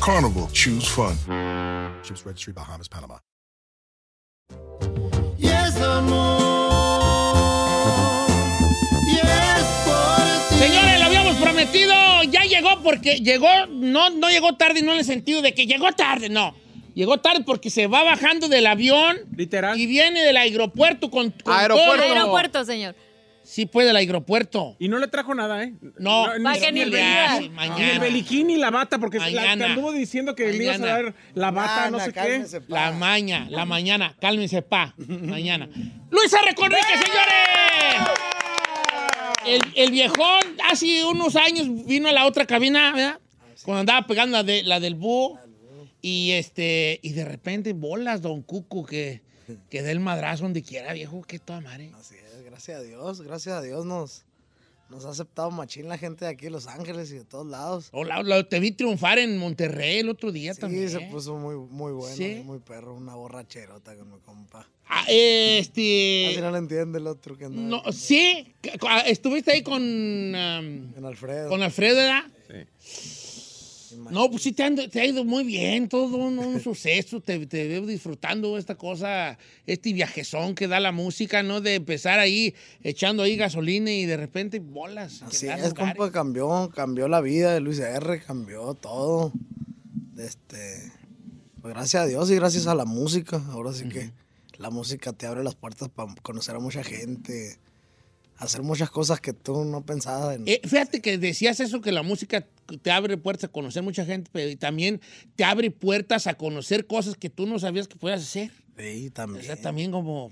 Carnival, choose fun. Ships Registry, Bahamas, Panama. Yes, amor. Yes, por ti. Señores, lo habíamos prometido. Ya llegó porque llegó, no, no llegó tarde, no en el sentido de que llegó tarde, no. Llegó tarde porque se va bajando del avión. Literal. Y viene del aeropuerto con, con Aeropuerto. todo. Aeropuerto, señor. Sí, puede del aeropuerto. Y no le trajo nada, ¿eh? No, ni el mañana. Ni el beliquín ni la bata, porque la, Mañana. te anduvo diciendo que le ibas a Mañana. dar la bata, no Ana, sé qué. cálmese, pa. La maña, la mañana. Cálmense, pa. Mañana. Luis R. Conrique, señores. El, el viejón hace unos años vino a la otra cabina, ¿verdad? Cuando andaba pegando la, de, la del búho. Y este, y de repente bolas, don Cuco, que, que dé el madrazo donde quiera, viejo, que toda madre. Así es, gracias a Dios, gracias a Dios nos, nos ha aceptado machín la gente de aquí de Los Ángeles y de todos lados. Hola, hola, te vi triunfar en Monterrey el otro día Sí, también. se puso muy, muy bueno, Sí. muy perro, una borracherota con mi compa. Ah, este. Casi no le entiende el otro que anda No, sí, ah, estuviste ahí con, um, en Alfredo. con Alfredo, ¿verdad? No, pues sí te, ando- te ha ido muy bien, todo un, un suceso, te, te veo disfrutando esta cosa, este viajezón que da la música, ¿no? De empezar ahí echando ahí gasolina y de repente bolas. Así es, lugares. compa, cambió, cambió la vida de Luis R, cambió todo. Este, pues gracias a Dios y gracias a la música. Ahora sí que la música te abre las puertas para conocer a mucha gente, hacer muchas cosas que tú no pensabas en. Eh, fíjate que decías eso, que la música te abre puertas a conocer mucha gente, pero y también te abre puertas a conocer cosas que tú no sabías que podías hacer. Sí, O también. sea, también como...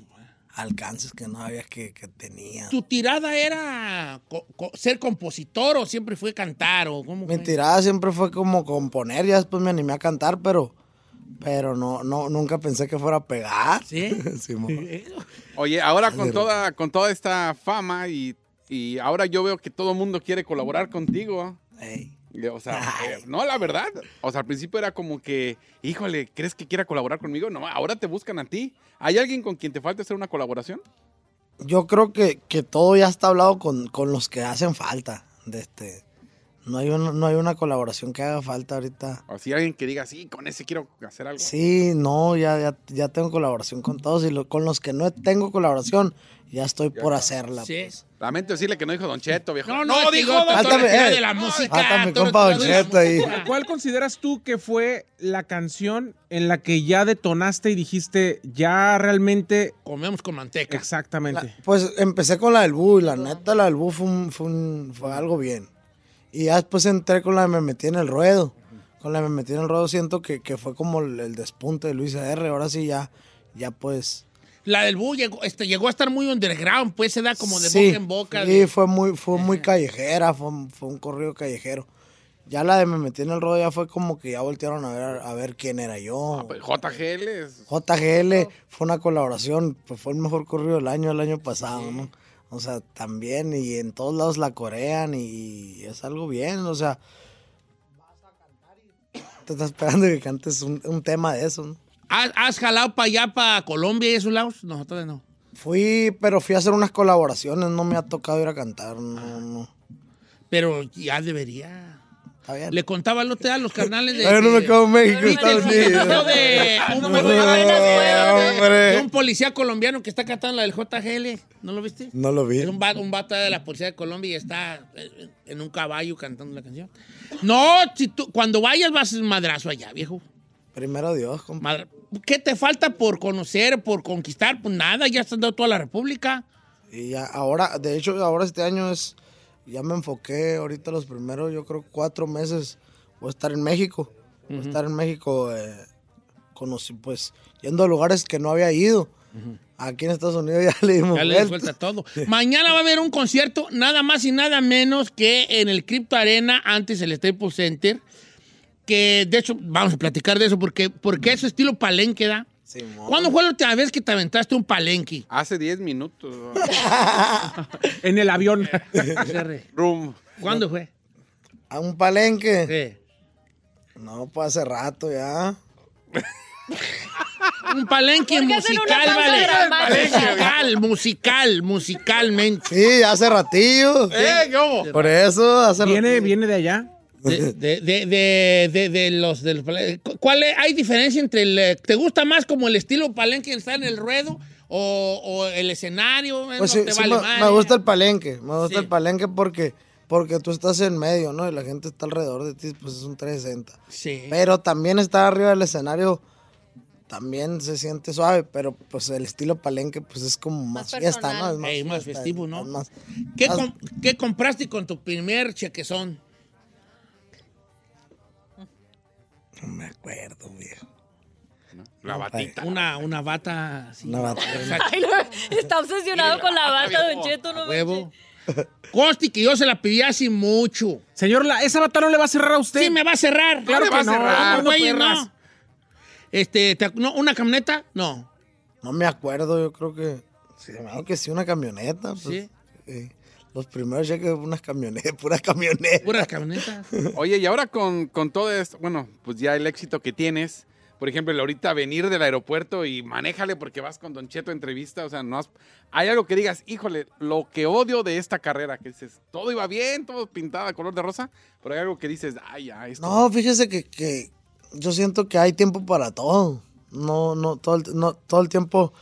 Alcances que no sabías que, que tenía. ¿Tu tirada era co- co- ser compositor o siempre fue cantar? O cómo Mi fue? tirada siempre fue como componer, ya después me animé a cantar, pero, pero no, no, nunca pensé que fuera a pegar. ¿Sí? Oye, ahora con toda, con toda esta fama y, y ahora yo veo que todo el mundo quiere colaborar contigo. Ey. O sea, eh, no, la verdad. O sea, al principio era como que, híjole, ¿crees que quiera colaborar conmigo? No, ahora te buscan a ti. ¿Hay alguien con quien te falta hacer una colaboración? Yo creo que, que todo ya está hablado con, con los que hacen falta. De este, no, hay una, no hay una colaboración que haga falta ahorita. O si alguien que diga, sí, con ese quiero hacer algo. Sí, no, ya, ya, ya tengo colaboración con todos y lo- con los que no tengo colaboración ya estoy por hacerla. Sí. pues. Lamento decirle que no dijo Don Cheto, viejo. No, no, que dijo Don tira eh, de la música. falta mi compa Don Cheto ahí. ¿Cuál consideras tú que fue la canción en la que ya detonaste y dijiste, ya realmente... Comemos con manteca. Exactamente. La- pues empecé con la del Bú y la neta la del Bú fue, un- fue, un- fue algo bien. Y ya después entré con la de Me Metí en el Ruedo. Con la de Me Metí en el Ruedo siento que, que fue como el, el despunte de Luis R. Ahora sí ya, ya pues... La del Bú llegó, este, llegó a estar muy underground, pues se da como de sí, boca en boca. Sí, de- fue muy, fue muy callejera, fue, fue un corrido callejero. Ya la de Me Metí en el Ruedo ya fue como que ya voltearon a ver, a ver quién era yo. Ah, pues, JGL es... JGL fue una colaboración, pues fue el mejor corrido del año, el año pasado, ¿no? O sea, también, y en todos lados la corean y es algo bien, o sea. Te estás esperando que cantes un, un tema de eso, ¿no? ¿Has, has jalado para allá, para Colombia y esos lados? No, todavía no. Fui, pero fui a hacer unas colaboraciones, no me ha tocado ir a cantar, no, no. Pero ya debería. Le contaba el otro día a los carnales de. Ay, no me acabo en México, ¿Viste el Estados video Unidos. de un, policía colombiano que está cantando la del JGL? ¿No lo viste? No lo vi. Es un vato, un vato de la policía de Colombia y está eh, en un caballo cantando la canción. No, si tú, cuando vayas vas a ser madrazo allá, viejo. Primero Dios, compa. Madre, ¿Qué te falta por conocer, por conquistar? Pues nada, ya has andado toda la República. Y ya, ahora, de hecho, ahora este año es, ya me enfoqué, ahorita los primeros, yo creo, cuatro meses voy a estar en México. Voy a estar en México, eh, conocí, pues, yendo a lugares que no había ido. Aquí en Estados Unidos ya le dimos Ya le vuelta. suelta todo. Mañana va a haber un concierto, nada más y nada menos que en el Crypto Arena, antes el Staples Center. Que de hecho, vamos a platicar de eso, porque, porque es estilo palenque, ¿da? Simón. ¿Cuándo fue la última vez que te aventaste un palenque? Hace 10 minutos. En el avión. Room. ¿Cuándo fue? ¿A un palenque? Sí. No, pues hace rato ya. Un palenque ¿Por qué hacen una musical, vale. Musical, musical, musicalmente. Sí, hace ratillo. ¡Eh, cómo! Por eso, hace Viene, ratillo. viene de allá. De, de, de, de, de- de los del ¿Cuál es- hay diferencia entre el eh, te gusta más como el estilo palenque estar en el ruedo o, o el escenario? Pues no sí, te sí vale me, gusta el palenque. Me gusta Sí. el palenque porque, porque tú estás en medio, ¿no? Y la gente está alrededor de ti, pues es un 360. Sí. Pero también estar arriba del escenario también se siente suave, pero pues el estilo palenque pues es como más, Más fiesta. ¿no? Es más, Ey, más fiesta, festivo, es ¿no? más- ¿Qué, más- com- qué compraste con tu primer chequezón? No me acuerdo, viejo. La batita. Una, una bata así. Una bata. Ay, no, está obsesionado con la bata, Don Cheto, no huevo. Consti que yo se la pedí así mucho. Señor, la- esa bata no le va a cerrar a usted. Sí, me va a cerrar. Claro que va a no. cerrar, no, güey, no. Este, te- no, ¿una camioneta? No. No me acuerdo, yo creo que. Sí, que sí, una camioneta. Pues, Sí. sí. Los primeros cheques, unas camionetas, pura camioneta. Puras camionetas. Oye, y ahora con, con todo esto, bueno, pues ya el éxito que tienes, por ejemplo, ahorita venir del aeropuerto y manéjale porque vas con Don Cheto a entrevista, o sea, no has- hay algo que digas, híjole, lo que odio de esta carrera, que dices, todo iba bien, todo pintado color de rosa, pero hay algo que dices, ay, ya, esto. No, fíjese que, que yo siento que hay tiempo para todo. No, no, todo el, no, todo el tiempo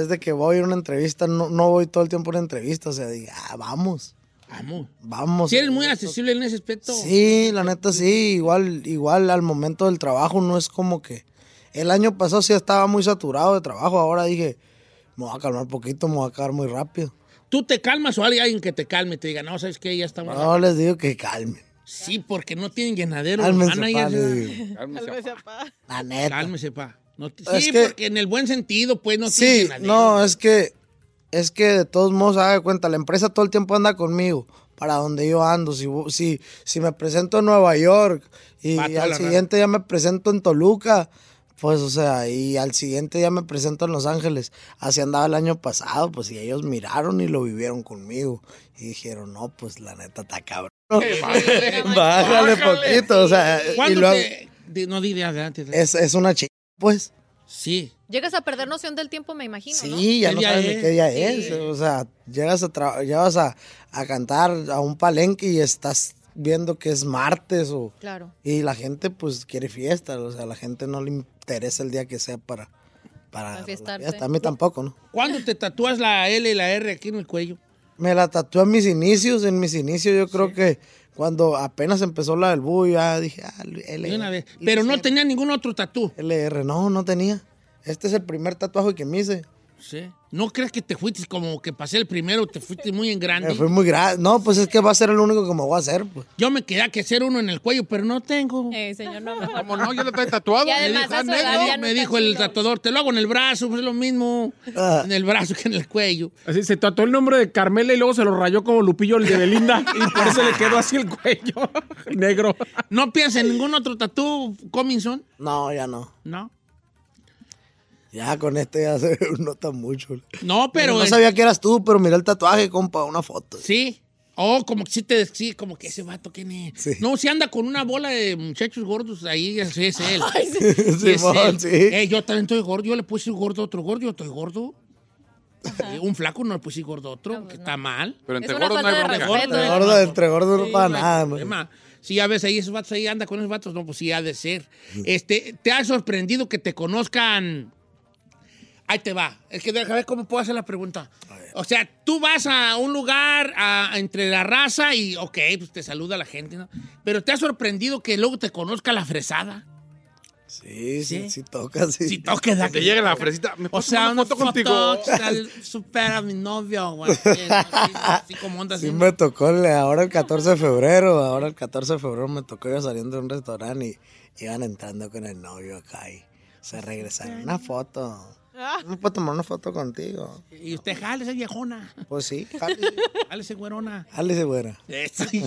es de que voy a ir a una entrevista, no, no voy todo el tiempo a una entrevista, o sea, diga, ah, vamos, Vamos. vamos. Si eres muy accesible en ese aspecto. Sí, la neta sí, igual, igual al momento del trabajo no es como que... El año pasado sí estaba muy saturado de trabajo, ahora dije, me voy a calmar un poquito, me voy a acabar muy rápido. ¿Tú te calmas o hay alguien que te calme y te diga, no, ¿sabes qué? Ya estamos... No les digo que calmen, Sí, porque no tienen llenadero. cálmense, pa. Cálmese, papá. La neta. Cálmese, pa. No te- Es sí, que- porque en el buen sentido, pues no Sí, no, es que es que de todos modos, haga cuenta, la empresa todo el tiempo anda conmigo para donde yo ando. Si, si, si me presento en Nueva York y al siguiente día me presento en Toluca, pues o sea, y al siguiente día me presento en Los Ángeles. Así andaba el año pasado, pues y ellos miraron y lo vivieron conmigo. Y dijeron, no, pues la neta está cabrón. Bájale poquito, o sea, y ¿Cuándo luego te...? di- No, di de adelante. es, es una chica, pues. Sí. Llegas a perder noción del tiempo, me imagino, ¿no? Sí, ya ¿Qué no sabes ni es? qué día Sí. es. O sea, llegas a, tra- llegas a, a cantar a un palenque y estás viendo que es martes o... Claro. Y la gente pues quiere fiesta, o sea, a la gente no le interesa el día que sea para... Para fiesta. A mí tampoco, ¿no? ¿Cuándo te tatúas la L y la R aquí en el cuello? Me la tatué en mis inicios, en mis inicios yo creo que cuando apenas empezó la del ya dije, ah, LR. De una vez. Pero no tenía ningún otro tatú. LR, no, no tenía. Este es el primer tatuaje que me hice. Sí. ¿No crees que te fuiste como que pasé el primero, te fuiste muy en grande? Me fui muy grande. No, pues es que va a ser el único que me voy a hacer, pues. Yo me quedé que hacer uno en el cuello, pero no tengo. Eh, señor, no, mejor ¿Cómo no. no? ¿Ya lo trae tatuado? Y además dijo, a "Ah, negro", ya no me dijo el tatuador, te lo hago en el brazo, pues es lo mismo Ah. en el brazo que en el cuello. Así se tatuó el nombre de Carmela y luego se lo rayó como Lupillo el de Belinda y por eso le quedó así el cuello negro. ¿No piensas en ningún otro tatú, Cominson? No, ya no. No. Ya con este ya se nota mucho. No, pero... no es- sabía que eras tú, pero miré el tatuaje, compa, una foto. Sí. Oh, como que sí te sí, como que ese vato ¿quién es? Sí. No, si anda con una bola de muchachos gordos ahí, ese es él. Sí, es Simón, él. sí. Eh, yo también estoy gordo, yo le puse gordo a otro gordo, yo estoy gordo. Eh, un flaco no le puse gordo a otro, que está mal. Pero Es entre gordos no hay bronca. respeto. Entre gordo, entre gordo no Sí, para no nada, man. problema. Si ya ves ahí esos vatos ahí, anda con esos vatos, no, pues sí ha de ser. Este, ¿te ha sorprendido que te conozcan? Ahí te va. Es que déjame ver cómo puedo hacer la pregunta. O sea, tú vas a un lugar a- entre la raza y, ok, pues te saluda la gente, ¿no? Pero ¿te ha sorprendido que luego te conozca la fresada? Sí, sí, sí toca, sí. Si toques, da Te llega la fresita. ¿me O sea, una foto foto contigo? supera a mi novio, güey. Así, así como onda Sí así. me tocó el- ahora el 14 de febrero, ahora el 14 de febrero me tocó yo saliendo de un restaurante y iban entrando con el novio acá y se regresaron. Una foto. ¿No puedo tomar una foto contigo? Y usted, jale, esa viejona. Pues sí, jálese, Jale, ese güerona. jálese, güera. Ese,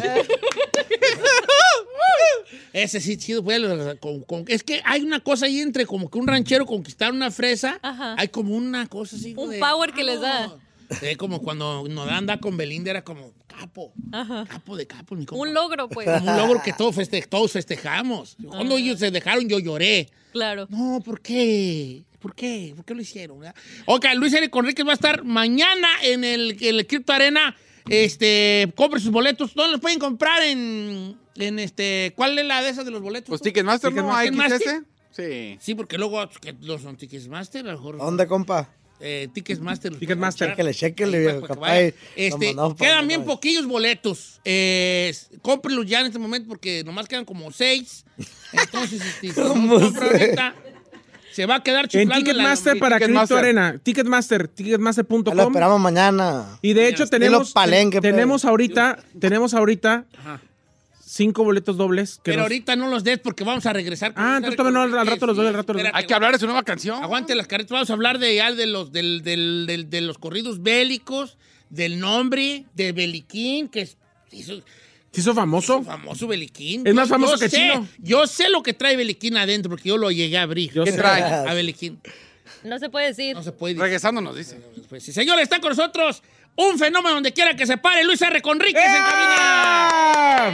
Ese sí, chido, güey. con- con- es que hay una cosa ahí entre como que un ranchero conquistar una fresa. Ajá. Hay como una cosa así. Un de- power que les da. Sí, como cuando nos anda con Belinda era como capo. Capo de capo, mi compa. Un logro, pues. Como un logro que todos, feste- todos festejamos. Cuando Ah. ellos se dejaron, yo lloré. Claro. No, ¿por qué? ¿Por qué? ¿Por qué lo hicieron? verdad? Ok, Luis Eric Conríquez va a estar mañana en el, en el Crypto Arena. Este, compre sus boletos. ¿Dónde los pueden comprar? En, en este, ¿cuál es la de esas de los boletos? Pues? Ticketmaster, ¿no? Ticketmaster. Sí. Sí, porque luego que los son Ticketmaster, a lo mejor. ¿Dónde, compa? Eh, Ticketmaster. Ticketmaster. Chéquele, chéquele, viejo, para que capaz. Este, mandamos para quedan bien no. poquillos boletos. Eh, cómprenlos ya en este momento porque nomás quedan como seis. Entonces, este, si no ¿Cómo compra seis? ahorita, se va a quedar En chiflando. la Ticketmaster para Crypto Ticketmaster. Arena. Ticketmaster, Ya lo ticketmaster.com. esperamos mañana. Y de hecho tenemos, palenque, pues. tenemos ahorita, tenemos ahorita Ajá. cinco boletos dobles. Que Pero nos- ahorita no los des porque vamos a regresar. con Ah, entonces no, al rato los doy, al rato los doy. Hay que hablar de su nueva canción. Aguante las caretas. Vamos a hablar de, ya de, los, del, del- del- de los corridos bélicos, del nombre de Beliquín, que es ¿Se hizo famoso? famoso Beliquín. Es más famoso yo que sé, Chino. Yo sé lo que trae Beliquín adentro porque yo lo llegué a abrir. Yo ¿Qué sé. trae? A Beliquín. No se puede decir. No se puede decir. Regresando nos dice. Pues, sí, señores, está con nosotros un fenómeno donde quiera que se pare. Luis R. Conríquez en cabina. ¡Ah!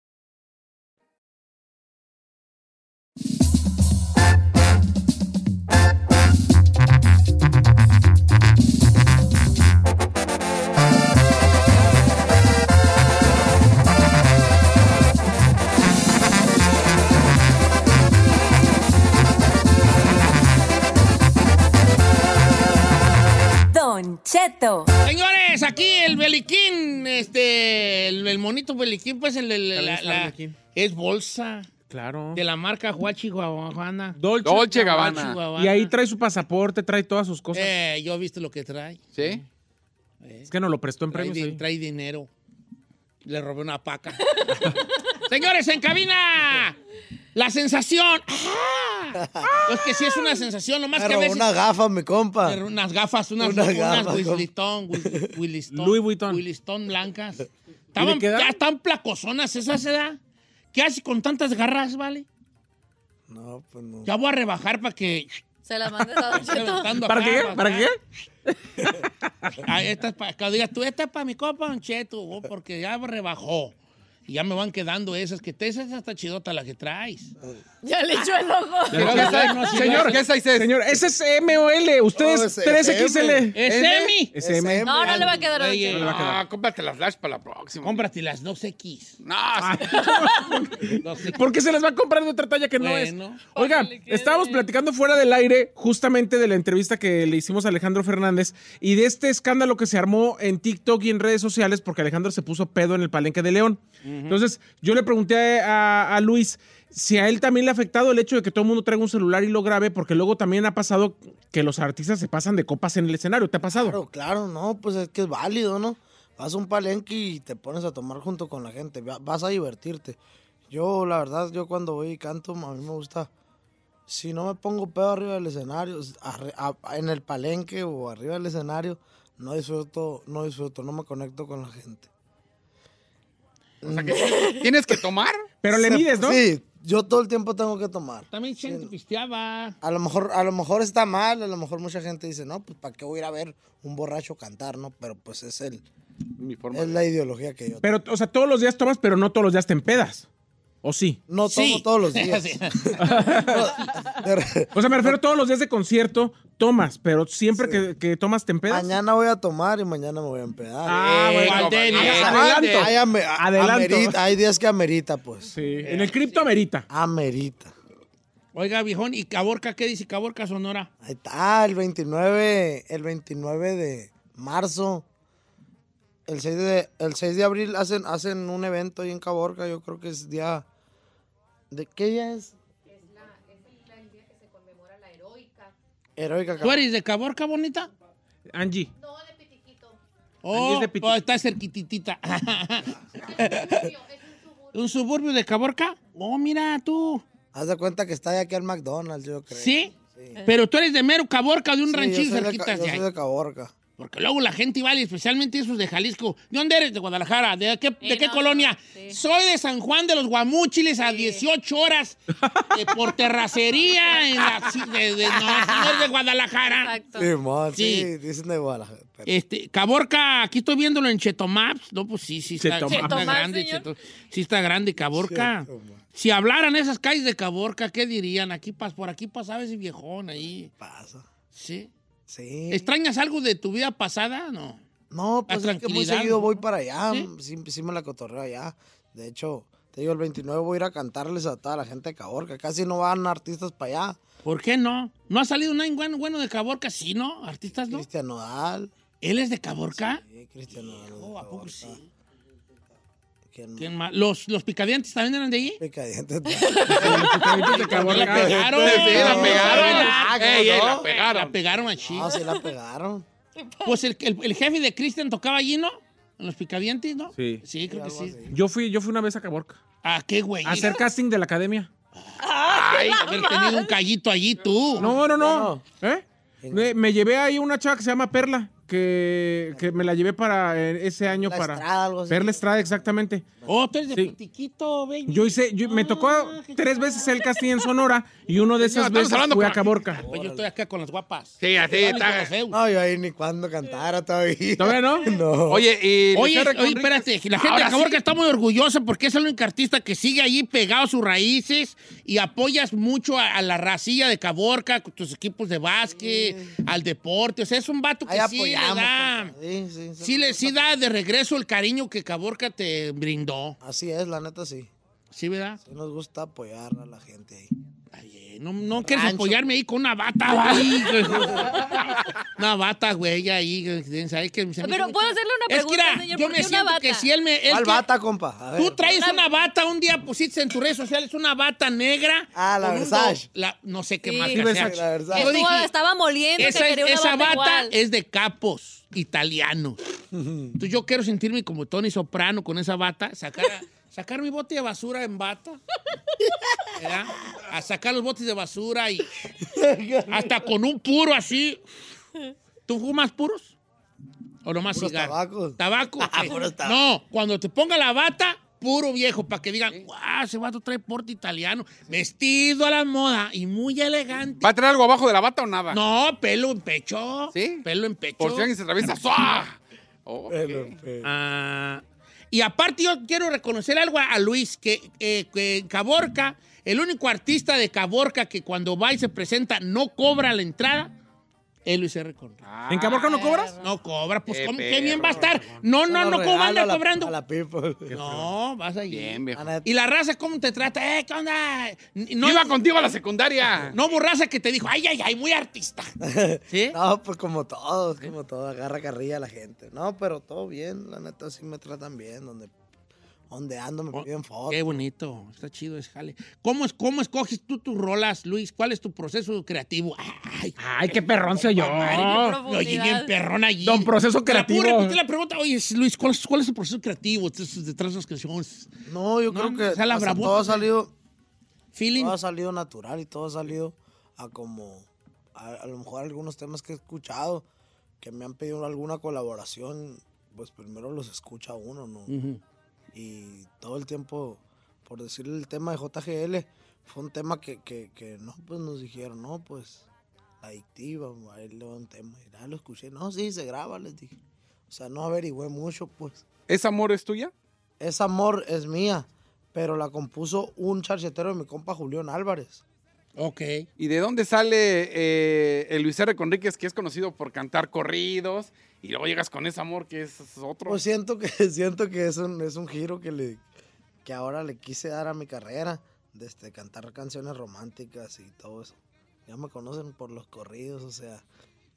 Don Cheto. Señores, aquí el Beliquín, este, el, el monito Beliquín, pues el, el- la- es bolsa Claro. de la marca Huachi Guaguana. Dolce. Dolce Gabbana. Y ahí trae su pasaporte, trae todas sus cosas. Eh, yo he visto lo que trae. ¿Sí? es que nos lo prestó en Trae, premios. di- ahí. trae dinero. Le robé una paca. Señores, en cabina. La sensación. ¡Ah! Es que sí es una sensación, nomás Me que a veces... una gafa, mi compa. Unas gafas, unas, Unas unas gafas, Williston, Will- Williston, Louis Vuitton. Blancas. Estaban, ya están placosonas esas, ¿edad? ¿Qué hace con tantas garras, vale? No, pues no. Ya voy a rebajar para que... Se la mandes a Don Cheto. ¿Para qué? ¿Para qué? Ah, esta es para, cuando digas tú, esta es para mi copa, Don Cheto, oh, porque ya rebajó. Y ya me van quedando esas, que te, esa está chidota la que traes. Ya le echó el ojo. Señor, ¿Qué size es? Señor, ese es M o L. Ustedes No, es 3XL. ¿Es semi? Es M. No, no le va a quedar. Ah, cómprate las flash para la próxima. Cómprate las 2X. No, sí. 2X. ¿Por qué se les va a comprar de otra talla que no es? Bueno. Oiga, Para que le quede. estábamos platicando fuera del aire justamente de la entrevista que le hicimos a Alejandro Fernández y de este escándalo que se armó en TikTok y en redes sociales porque Alejandro se puso pedo en el palenque de León. Entonces, yo le pregunté a, a Luis si a él también le ha afectado el hecho de que todo el mundo traiga un celular y lo grabe, porque luego también ha pasado que los artistas se pasan de copas en el escenario. ¿Te ha pasado? Claro, claro, no, pues es que es válido, ¿no? Vas a un palenque y te pones a tomar junto con la gente, va- vas a divertirte. Yo, la verdad, yo cuando voy y canto, a mí me gusta, si no me pongo pedo arriba del escenario, en el palenque o arriba del escenario, no disfruto, no disfruto, no me conecto con la gente. O sea, que tienes que tomar. Pero le mides, ¿no? Sí, yo todo el tiempo tengo que tomar. También Chente pisteaba. A lo mejor, a lo mejor está mal, a lo mejor mucha gente dice, no, pues para qué voy a ir a ver un borracho cantar, ¿no? Pero pues es el, Mi forma. es la ideología que yo tengo. Pero, o sea, todos los días tomas, pero no todos los días te empedas. ¿O sí? No tomo Sí. todos los días. O sea, me refiero todos los días de concierto, tomas, pero siempre que, que tomas te empedas. mañana voy a tomar y mañana me voy a empedar. Ah, Eh, bueno. Bien. adelanto. Hay, ame- a- Adelanto. amerita- hay días que amerita, pues. Sí, en el cripto amerita. Amerita. Oiga, viejón, ¿y Caborca qué dice Caborca Sonora? Ahí está, el 29, el 29 de marzo. El 6 de, el 6 de abril hacen, hacen un evento ahí en Caborca. Yo creo que es día. ¿De qué día es? Heroica. ¿Tú eres de Caborca, bonita? Angie. Oh, es de Piti- oh, está cerquititita. ¿Un suburbio de Caborca? Oh, mira tú. Haz de cuenta que está de aquí al McDonald's, yo creo. ¿Sí? Pero tú eres de mero Caborca, de un Sí, yo ranchito soy de cerquita. Yo de soy de Caborca. Porque luego la gente va, y especialmente esos de Jalisco. ¿De dónde eres? De Guadalajara. ¿De qué, de Sí, qué no, colonia? sí. Soy de San Juan de los Guamúchiles a 18 horas eh, por terracería en la, de, de- no, no es de Guadalajara. Exacto. Sí, sí, Sí. dicen de Guadalajara. pero- Este, Caborca, aquí estoy viéndolo en Chetomaps. No, pues sí, sí está, está Chetomaps, grande. Cheto- sí está grande Caborca. Chetomaps. Si hablaran esas calles de Caborca, ¿qué dirían? Aquí pas- por aquí pasaba ese viejón ahí. Pasa. Sí. Sí. ¿Extrañas algo de tu vida pasada? No. No, pues es que muy seguido voy para allá. ¿Sí? Sí, sí, me la cotorreo allá. De hecho, te digo, el 29 voy a ir a cantarles a toda la gente de Caborca. Casi no van artistas para allá. ¿Por qué no? ¿No ha salido nadie bueno, de Caborca? Sí, ¿no? ¿Artistas no? Cristian Nodal. ¿Él es de Caborca? Sí, Cristian Nodal. ¿a poco sí? ¿Quién ¿Quién más? ¿Los, ¿Los picadientes también eran de allí? Picadientes. de La Caborca. pegaron. Sí, la pegaron. Ah, Ey, ey, ¿cómo la pegaron. La pegaron a Chico. No, sí la pegaron. Pues el, el- el jefe de Cristian tocaba allí, ¿no? En los picadientes, ¿no? Sí. Sí, creo que sí. Yo fui, yo fui una vez a Caborca. Ah, qué güey. A hacer casting de la academia. Ay, haber tenido un callito allí tú. No, no, no. ¿Eh? Me, me llevé ahí una chava que se llama Perla, que, que me la llevé para eh, ese año La para... Estrada, algo así. Perla Estrada, exactamente. Oh, tú eres de Sí. Pitiquito, baby. Yo hice, yo- me tocó Ah, qué tres veces el casting en Sonora y uno de esas veces hablando fui a Caborca. Pues yo estoy acá con las guapas. Sí, así está. No, yo ahí ni cuando cantara todavía. ¿Todavía no? No. Oye, y. Oye, oye, espérate, la gente Ahora de Caborca sí. está muy orgullosa porque es el único artista que sigue allí pegado a sus raíces y apoyas mucho a, a la racilla de Caborca, con tus equipos de básquet, al deporte. O sea, es un vato que Ahí sí le apoyamos. da, compa. Sí, sí, sí le, sí da de regreso el cariño que Caborca te brindó. Así es, la neta sí. ¿Sí, verdad? Sí nos gusta apoyar a la gente ahí. No, no quieres Rancho. apoyarme ahí con una bata, ahí, güey. una bata, güey, ahí. ¿sabes que Pero puedo hacerle una Es que, pregunta, mira, señor. yo ¿Por me siento bata? que si él me... es ¿Cuál que- bata, compa? A ver. Tú traes una bata, un día pusiste en tus redes sociales una bata negra. Ah, la un Versace. do- la- no sé qué Sí. marca Sí. Versace. La Versace. Yo dije, estaba moliendo esa, que quería una esa bata, es de capos italianos. Entonces yo quiero sentirme como Tony Soprano con esa bata, sacar, sacar mi bote de basura en bata. ¿verdad? A sacar los botes de basura y hasta con un puro así. ¿Tú fumas puros? ¿O nomás Puros cigarro? tabacos. ¿Tabaco? Ah, puros tabacos. No, cuando te ponga la bata, puro viejo, para que digan, guau, ese vato trae porte italiano, vestido a la moda y muy elegante. ¿Va a traer algo abajo de la bata o nada? No, pelo en pecho. ¿Sí? Pelo en pecho. Por si alguien se atraviesa. ¡zua! Oh, ok. Pero, pero- Ah, y aparte yo quiero reconocer algo a, Luis, que, eh, que Caborca, el único artista de Caborca que cuando va y se presenta no cobra la entrada, es Luis R. Conrad. ¿En Caborca no cobras? No cobra, pues Qué ¿cómo, qué bien va a estar. No, no, no, ¿cómo va a andar regalo a la- cobrando? A la people. No, vas allí. Bien, viejo. ¿Y la raza cómo te trata? Eh, ¿qué onda? No, Iba contigo a la secundaria. no hubo raza que te dijo, ay, ay, ay, muy artista. ¿Sí? No, pues como todos, como todo, agarra carrilla a la gente. No, pero todo bien, la neta sí me tratan bien, donde, ondeando, me piden fotos. Qué bonito, está chido ese jale. ¿Cómo, es, ¿Cómo escoges tú tus rolas, Luis? ¿Cuál es tu proceso creativo? Ay, Ay, qué perrón soy yo. me oye bien perrón allí. Don proceso la creativo. repetir la pregunta, oye, Luis, ¿cuál es, cuál es el proceso creativo detrás de las canciones? No, yo No, creo que o sea, la todo ha salido. Feeling. Todo ha salido natural y todo ha salido a como. A, a lo mejor algunos temas que he escuchado que me han pedido alguna colaboración, pues primero los escucha uno, ¿no? Ujú. Y todo el tiempo, por decirle el tema de JGL, fue un tema que, que, que no, pues nos dijeron, no, pues adictiva, ahí le va un tema. Y ya lo escuché, no, sí, se graba, les dije. O sea, no averigüé mucho, pues. ¿Es amor es tuya? Esa amor es mía, pero la compuso un charchetero de mi compa Julián Álvarez. Ok. ¿Y de dónde sale eh, el Luis R. Conríquez, que es conocido por cantar corridos? Y luego llegas con ese amor que es otro. Pues siento que, siento que es un, es un giro que, le, que ahora le quise dar a mi carrera, de este, cantar canciones románticas y todo eso. Ya me conocen por los corridos, o sea.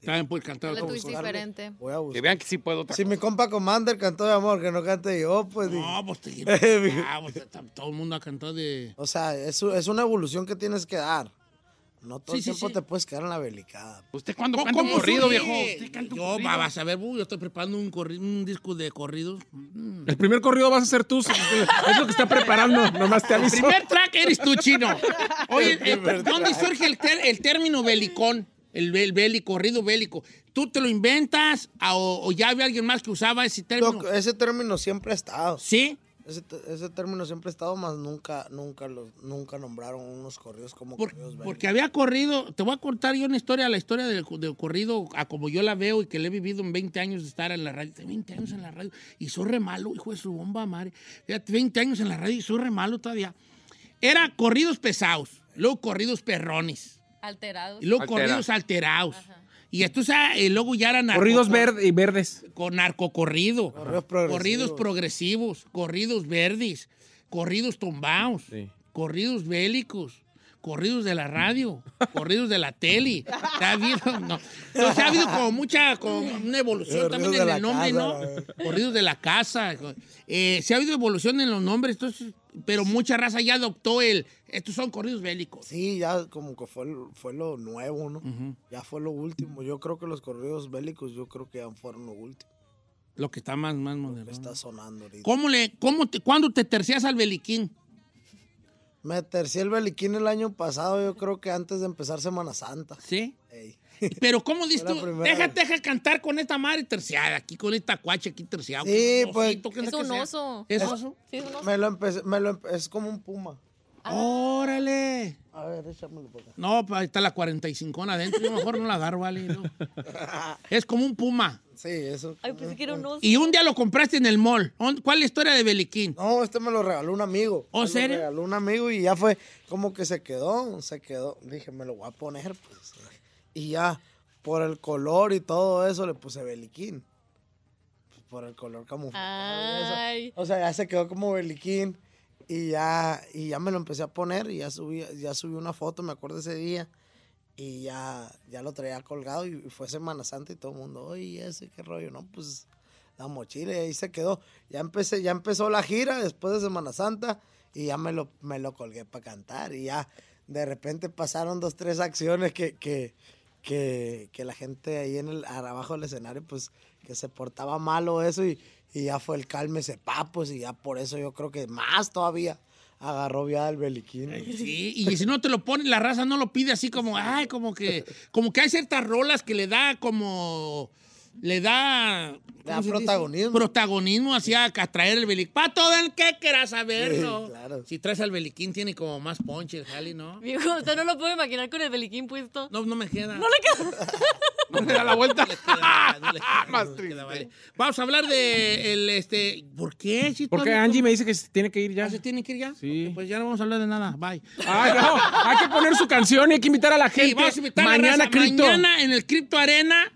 También puedes cantar es diferente. Voy a que vean que sí puedo otra Si cosa. mi compa Commander cantó de amor, que no cante yo, pues. No, pues te ah, pues, todo el mundo ha cantado de. O sea, es, es una evolución que tienes que dar. No todo Sí, el sí, tiempo sí. te puedes quedar en la belicada. ¿Usted cuándo ¿Cómo, canta un corrido, viejo? ¿Usted canta un Yo, corrido? vas a ver, bu, yo estoy preparando un, corri- un disco de corridos. Mm. El primer corrido vas a ser tú. Es lo que está preparando. Nomás te El aviso. primer track eres tú, chino. Oye, eh, ¿dónde surge el, ter- el término belicón? El, bel- bélico, corrido bélico. ¿Tú te lo inventas o, o ya había alguien más que usaba ese término? Ese término siempre ha estado. ¿Sí? Ese, término siempre ha estado, más nunca, nunca, los, nunca nombraron unos corridos como Por- corridos porque había corrido, te voy a contar yo una historia, la historia del, del corrido, a como yo la veo y que le he vivido en 20 años de estar en la radio. 20 años en la radio y soy re malo, hijo de su bomba madre. Fíjate, 20 años en la radio y soy re malo todavía. Era corridos pesados, luego corridos perrones, Alterados. y luego Alterados. corridos alterados. Y esto, y luego ya eran narco- Corridos verde y verdes. con narcocorrido, Corridos progresivos. corridos progresivos, corridos verdes, corridos tumbados, Sí. corridos bélicos, corridos de la radio, corridos de la tele. Ha habido, no. Entonces, ha habido como mucha, como una evolución también en el nombre, casa, ¿no? eh. Corridos de la casa. Eh, se ha habido evolución en los nombres, entonces, pero mucha raza ya adoptó el, estos son corridos bélicos. Sí, ya como que fue, fue lo nuevo, ¿no? Ya fue lo último. Yo creo que los corridos bélicos, yo creo que ya fueron lo último. Lo que está más, más que moderno. está sonando ahorita. ¿Cómo le, cómo te, cuándo te tercias al beliquín? Me tercié el beliquín el año pasado, yo creo que antes de empezar Semana Santa. ¿Sí? Ey. Pero ¿cómo dices tú? Deja, deja cantar con esta madre terciada, aquí con esta cuacha aquí terciada. Sí, Un pues, osito, ¿qué Es un oso. ¿Es oso? Sí, es un oso. Me lo empecé, me lo empe- es como un puma. ¡Órale! A ver, échamelo por acá. No, pues ahí está la 45 adentro. Yo mejor no la agarro, vale. no. Es como un puma. Sí, eso. Ay, pensé que era un oso. Y un día lo compraste en el mall. ¿On- ¿Cuál es la historia de Beliquín? No, este me lo regaló un amigo. ¿Oh, Me lo serio? regaló un amigo y ya fue como que se quedó, se quedó. Dije, me lo voy a poner, pues. Y ya, por el color y todo eso, le puse beliquín. Por el color camuflado. O sea, ya se quedó como beliquín. Y ya, y ya me lo empecé a poner y ya subí, ya subí una foto, me acuerdo ese día. Y ya, ya lo traía colgado y fue Semana Santa y todo el mundo, oye, ese qué rollo, no, pues la mochila y ahí se quedó. Ya empecé, ya empezó la gira después de Semana Santa y ya me lo, me lo colgué para cantar. Y ya de repente pasaron dos, tres acciones que, que, que, que la gente ahí en el, abajo del escenario, pues que se portaba malo eso y, y ya fue el cálmese papos y ya por eso yo creo que más todavía agarró ya el beliquín. Sí, y si no te lo pones, la raza no lo pide así como, ay, como que, como que hay ciertas rolas que le da como, le da... Protagonismo. Protagonismo hacia a traer el beliquín. Para todo el que quiera saberlo. Sí, claro. Si traes al beliquín tiene como más ponche el jali, ¿no? Viejo, usted no lo puede imaginar con el beliquín puesto. No, no me queda. No le queda. No me da la vuelta. Vamos a hablar de el este. ¿Por qué? Si Porque Angie me dice que se tiene que ir ya. ¿Ah, ¿Se tiene que ir ya? Sí. Pues ya no vamos a hablar de nada. Bye. Ay, no, hay que poner su canción y hay que invitar a la Sí, gente. vamos a invitar a la Mañana, raza. Cripto. Mañana en el Crypto Arena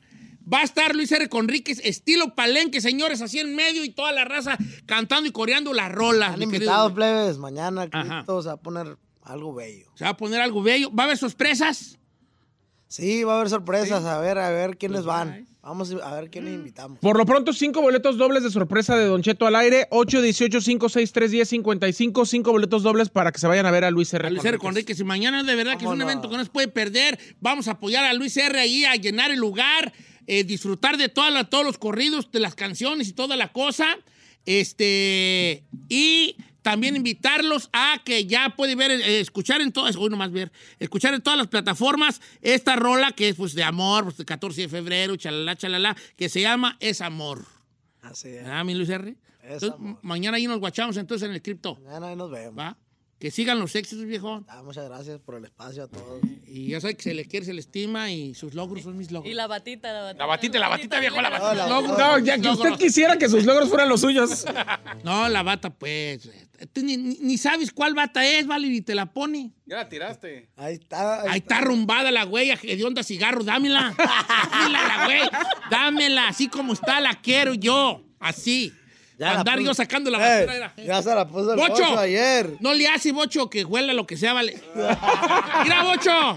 va a estar Luis R. Conríquez, estilo palenque, señores, así en medio y toda la raza cantando y coreando las rolas. Invitados, Luis. plebes. Mañana. Cristo se va a poner algo bello. Se va a poner algo bello. ¿Va a haber sorpresas? Sí, va a haber sorpresas. A ver, a ver quiénes van. Vamos a ver quiénes invitamos. Por lo pronto, cinco boletos dobles de sorpresa de Don Cheto al aire. 8, 18, 5, 6, 3, 10, 55. Cinco boletos dobles para que se vayan a ver a Luis R. A Luis R. Conríquez. Y mañana de verdad que es un evento que no se puede perder. Vamos a apoyar a Luis R. ahí, a llenar el lugar, eh, disfrutar de toda la- todos los corridos, de las canciones y toda la cosa. Este, y también invitarlos a que ya puede ver, eh, escuchar en todas, hoy nomás ver, escuchar en todas las plataformas esta rola que es pues de amor, pues, de 14 de febrero, chalala, chalala, que se llama Es Amor. Así es. ¿Verdad, mi Luis R? Es Entonces, mañana ahí nos guachamos entonces en el cripto. Mañana ahí nos vemos. ¿Va? Que sigan los éxitos, viejo. Ah, muchas gracias por el espacio a todos. Y ya sabe que se le quiere, se le estima y sus logros son mis logros. Y la batita, la batita. La batita, la batita, viejo, la batita. Hola. Logros, No, ya que logros. usted quisiera que sus logros fueran los suyos. No, la bata, pues. Tú ni, ni- sabes cuál bata es, ¿vale? Y te la pone. Ya la tiraste. Ahí está. Ahí está rumbada la güey, de onda cigarro, dámela. Dámela, la güey. Dámela, así como está, la quiero yo. Así. Ya Andar yo sacando la Eh, basura. era. ya se la puso el. Bocho ayer. No le hace, Bocho, que huela lo que sea, vale. Mira, Bocho.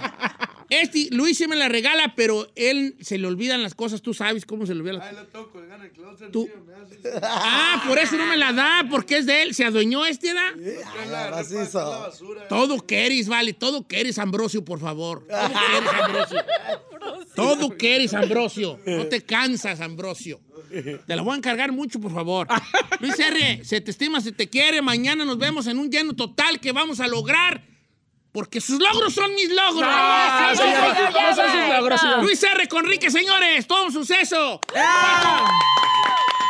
Este, Luis sí me la regala, pero él se le olvidan las cosas. Tú sabes cómo se le olvidan las cosas. Tú- Ah, por eso no me la da, porque es de él. Se adueñó este, ¿da? La macizo. Todo queres, vale, todo queres, Ambrosio, por favor. Todo queres, Ambrosio. Todo queres, Ambrosio. No te cansas, Ambrosio. Te la voy a encargar mucho, por favor. Luis R., se te estima, se te quiere. Mañana nos vemos en un lleno total que vamos a lograr. Porque sus logros son mis logros. Ah, Sí, señor, sí, sí, no son sí. sus logros, señor. Luis R. Conrique, señores, todo un suceso.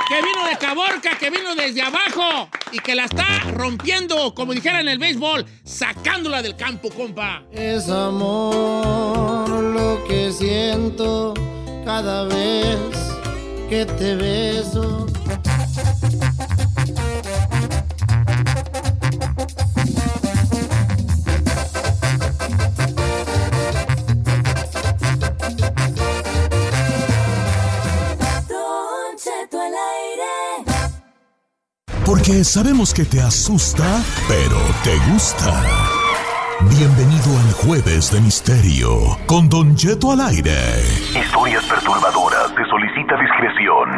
Que vino de Caborca, que vino desde abajo y que la está rompiendo, como dijera en el béisbol, sacándola del campo, compa. Es amor lo que siento cada vez que te beso. Al aire. Porque sabemos que te asusta, pero te gusta. Bienvenido al Jueves de Misterio con Don Cheto al aire. Historias perturbadoras. Se solicita discreción.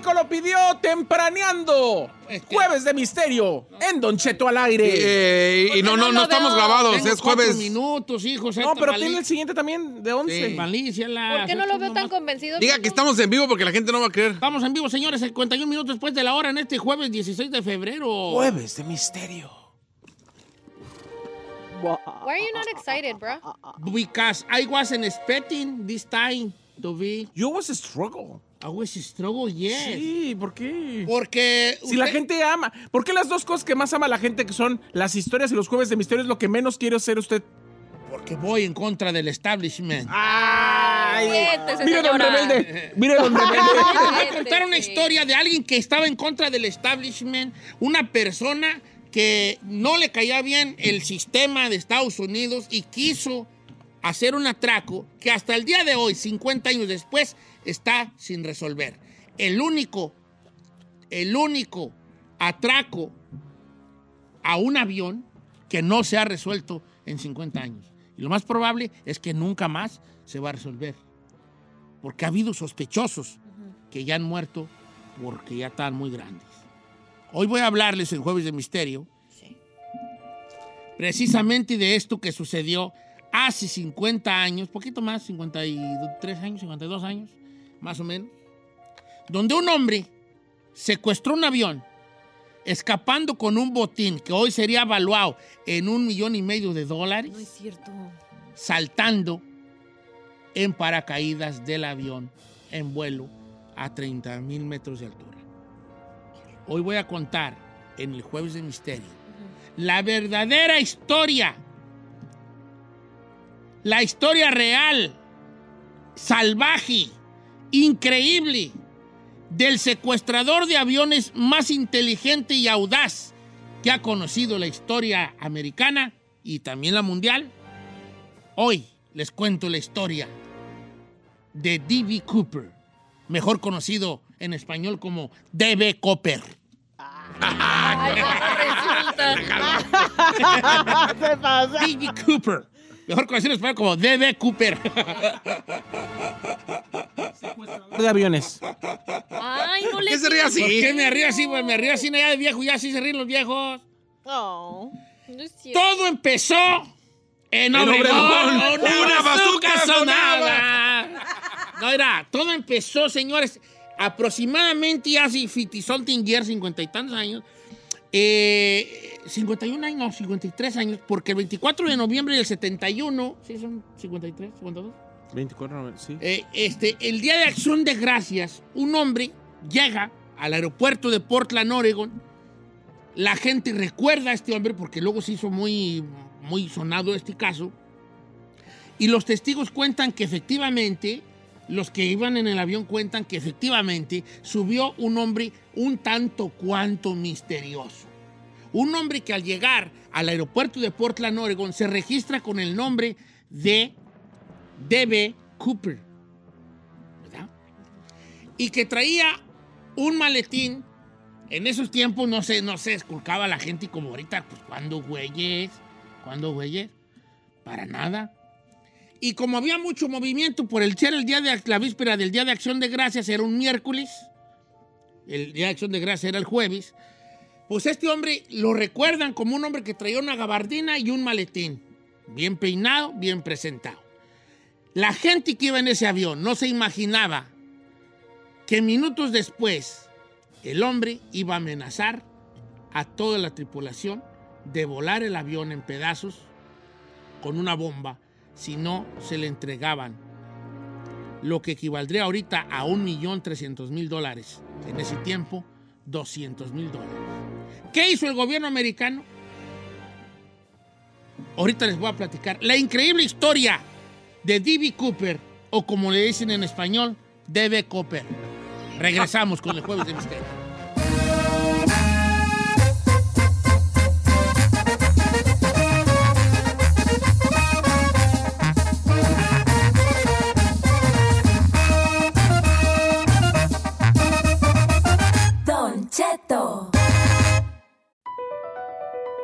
Público lo pidió tempraneando. Jueves de Misterio en Don Cheto al aire. Eh, y no, no, no estamos grabados. Tengo Es cuatro jueves. minutos, hijos. No, pero tiene el siguiente también de 11. Sí, Valencia, la- ¿Por qué no lo veo tan convencido? Diga que estamos en vivo porque la gente no va a creer. Estamos en vivo, señores, 51 minutos después de la hora en este jueves 16 de febrero. Jueves de Misterio. Why are you not excited, bro? Because I wasn't expecting this time to be. You was a struggle. I was a struggle, yes. Sí, ¿por qué? Porque. Si la gente ama. ¿Por qué las dos cosas que más ama la gente, que son las historias y los jueves de misterio, es lo que menos quiere hacer usted? Porque voy en contra del establishment. ¡Ay! Siéntese, Mire, don. Rebelde. Mire, don Rebelde. voy a contar una historia de alguien que estaba en contra del establishment, una persona que no le caía bien el sistema de Estados Unidos y quiso hacer un atraco que hasta el día de hoy, 50 años después, está sin resolver. El único, el único atraco a un avión que no se ha resuelto en 50 años. Y lo más probable es que nunca más se va a resolver. Porque ha habido sospechosos que ya han muerto porque ya están muy grandes. Hoy voy a hablarles en Jueves de Misterio precisamente de esto que sucedió hace 50 años, poquito más, 53 años, 52 años, más o menos, donde un hombre secuestró un avión escapando con un botín que hoy sería evaluado en un millón y medio de dólares, No es cierto. saltando en paracaídas del avión en vuelo a 30 mil metros de altura. Hoy voy a contar en el Jueves de Misterio la verdadera historia, la historia real, salvaje, increíble, del secuestrador de aviones más inteligente y audaz que ha conocido la historia americana y también la mundial. Hoy les cuento la historia de D.B. Cooper, mejor conocido en español como D.B. Cooper. Pasa. D.B. Cooper. Mejor conocido en español como D.B. Cooper. De aviones. Ay, no le ¿Qué se ríe así? ¿Por qué me río así? güey? me río así ya de viejo, ya así se ríen los viejos. No, no es cierto. Todo empezó en En Obregón. Obregón. Una, Una bazooka bazooka sonada. No, era, todo empezó, señores, aproximadamente hace 50 something years, 50 y tantos años. Eh, 51 años, no, 53 años, porque el 24 de noviembre del 71, ¿sí son 53, 52? 24, sí. Eh, este, el Día de Acción de Gracias, un hombre llega al aeropuerto de Portland, Oregon. La gente recuerda a este hombre porque luego se hizo muy, muy sonado este caso. Y los testigos cuentan que efectivamente, los que iban en el avión cuentan que efectivamente subió un hombre un tanto cuanto misterioso. Un hombre que al llegar al aeropuerto de Portland, Oregon, se registra con el nombre de D.B. Cooper, ¿verdad? Y que traía un maletín. En esos tiempos no se, no esculcaba la gente como ahorita, pues cuando güeyes, cuando güeyes, para nada. Y como había mucho movimiento por el ser el día de la víspera del Día de Acción de Gracias, era un miércoles, el Día de Acción de Gracias era el jueves, pues este hombre lo recuerdan como un hombre que traía una gabardina y un maletín, bien peinado, bien presentado. La gente que iba en ese avión no se imaginaba que minutos después el hombre iba a amenazar a toda la tripulación de volar el avión en pedazos con una bomba si no se le entregaban lo que equivaldría ahorita a 1.300.000 dólares. En ese tiempo, 200 mil dólares. ¿Qué hizo el gobierno americano? Ahorita les voy a platicar la increíble historia de D.B. Cooper, o como le dicen en español, D.B. Cooper. Regresamos con el Jueves de Misterio.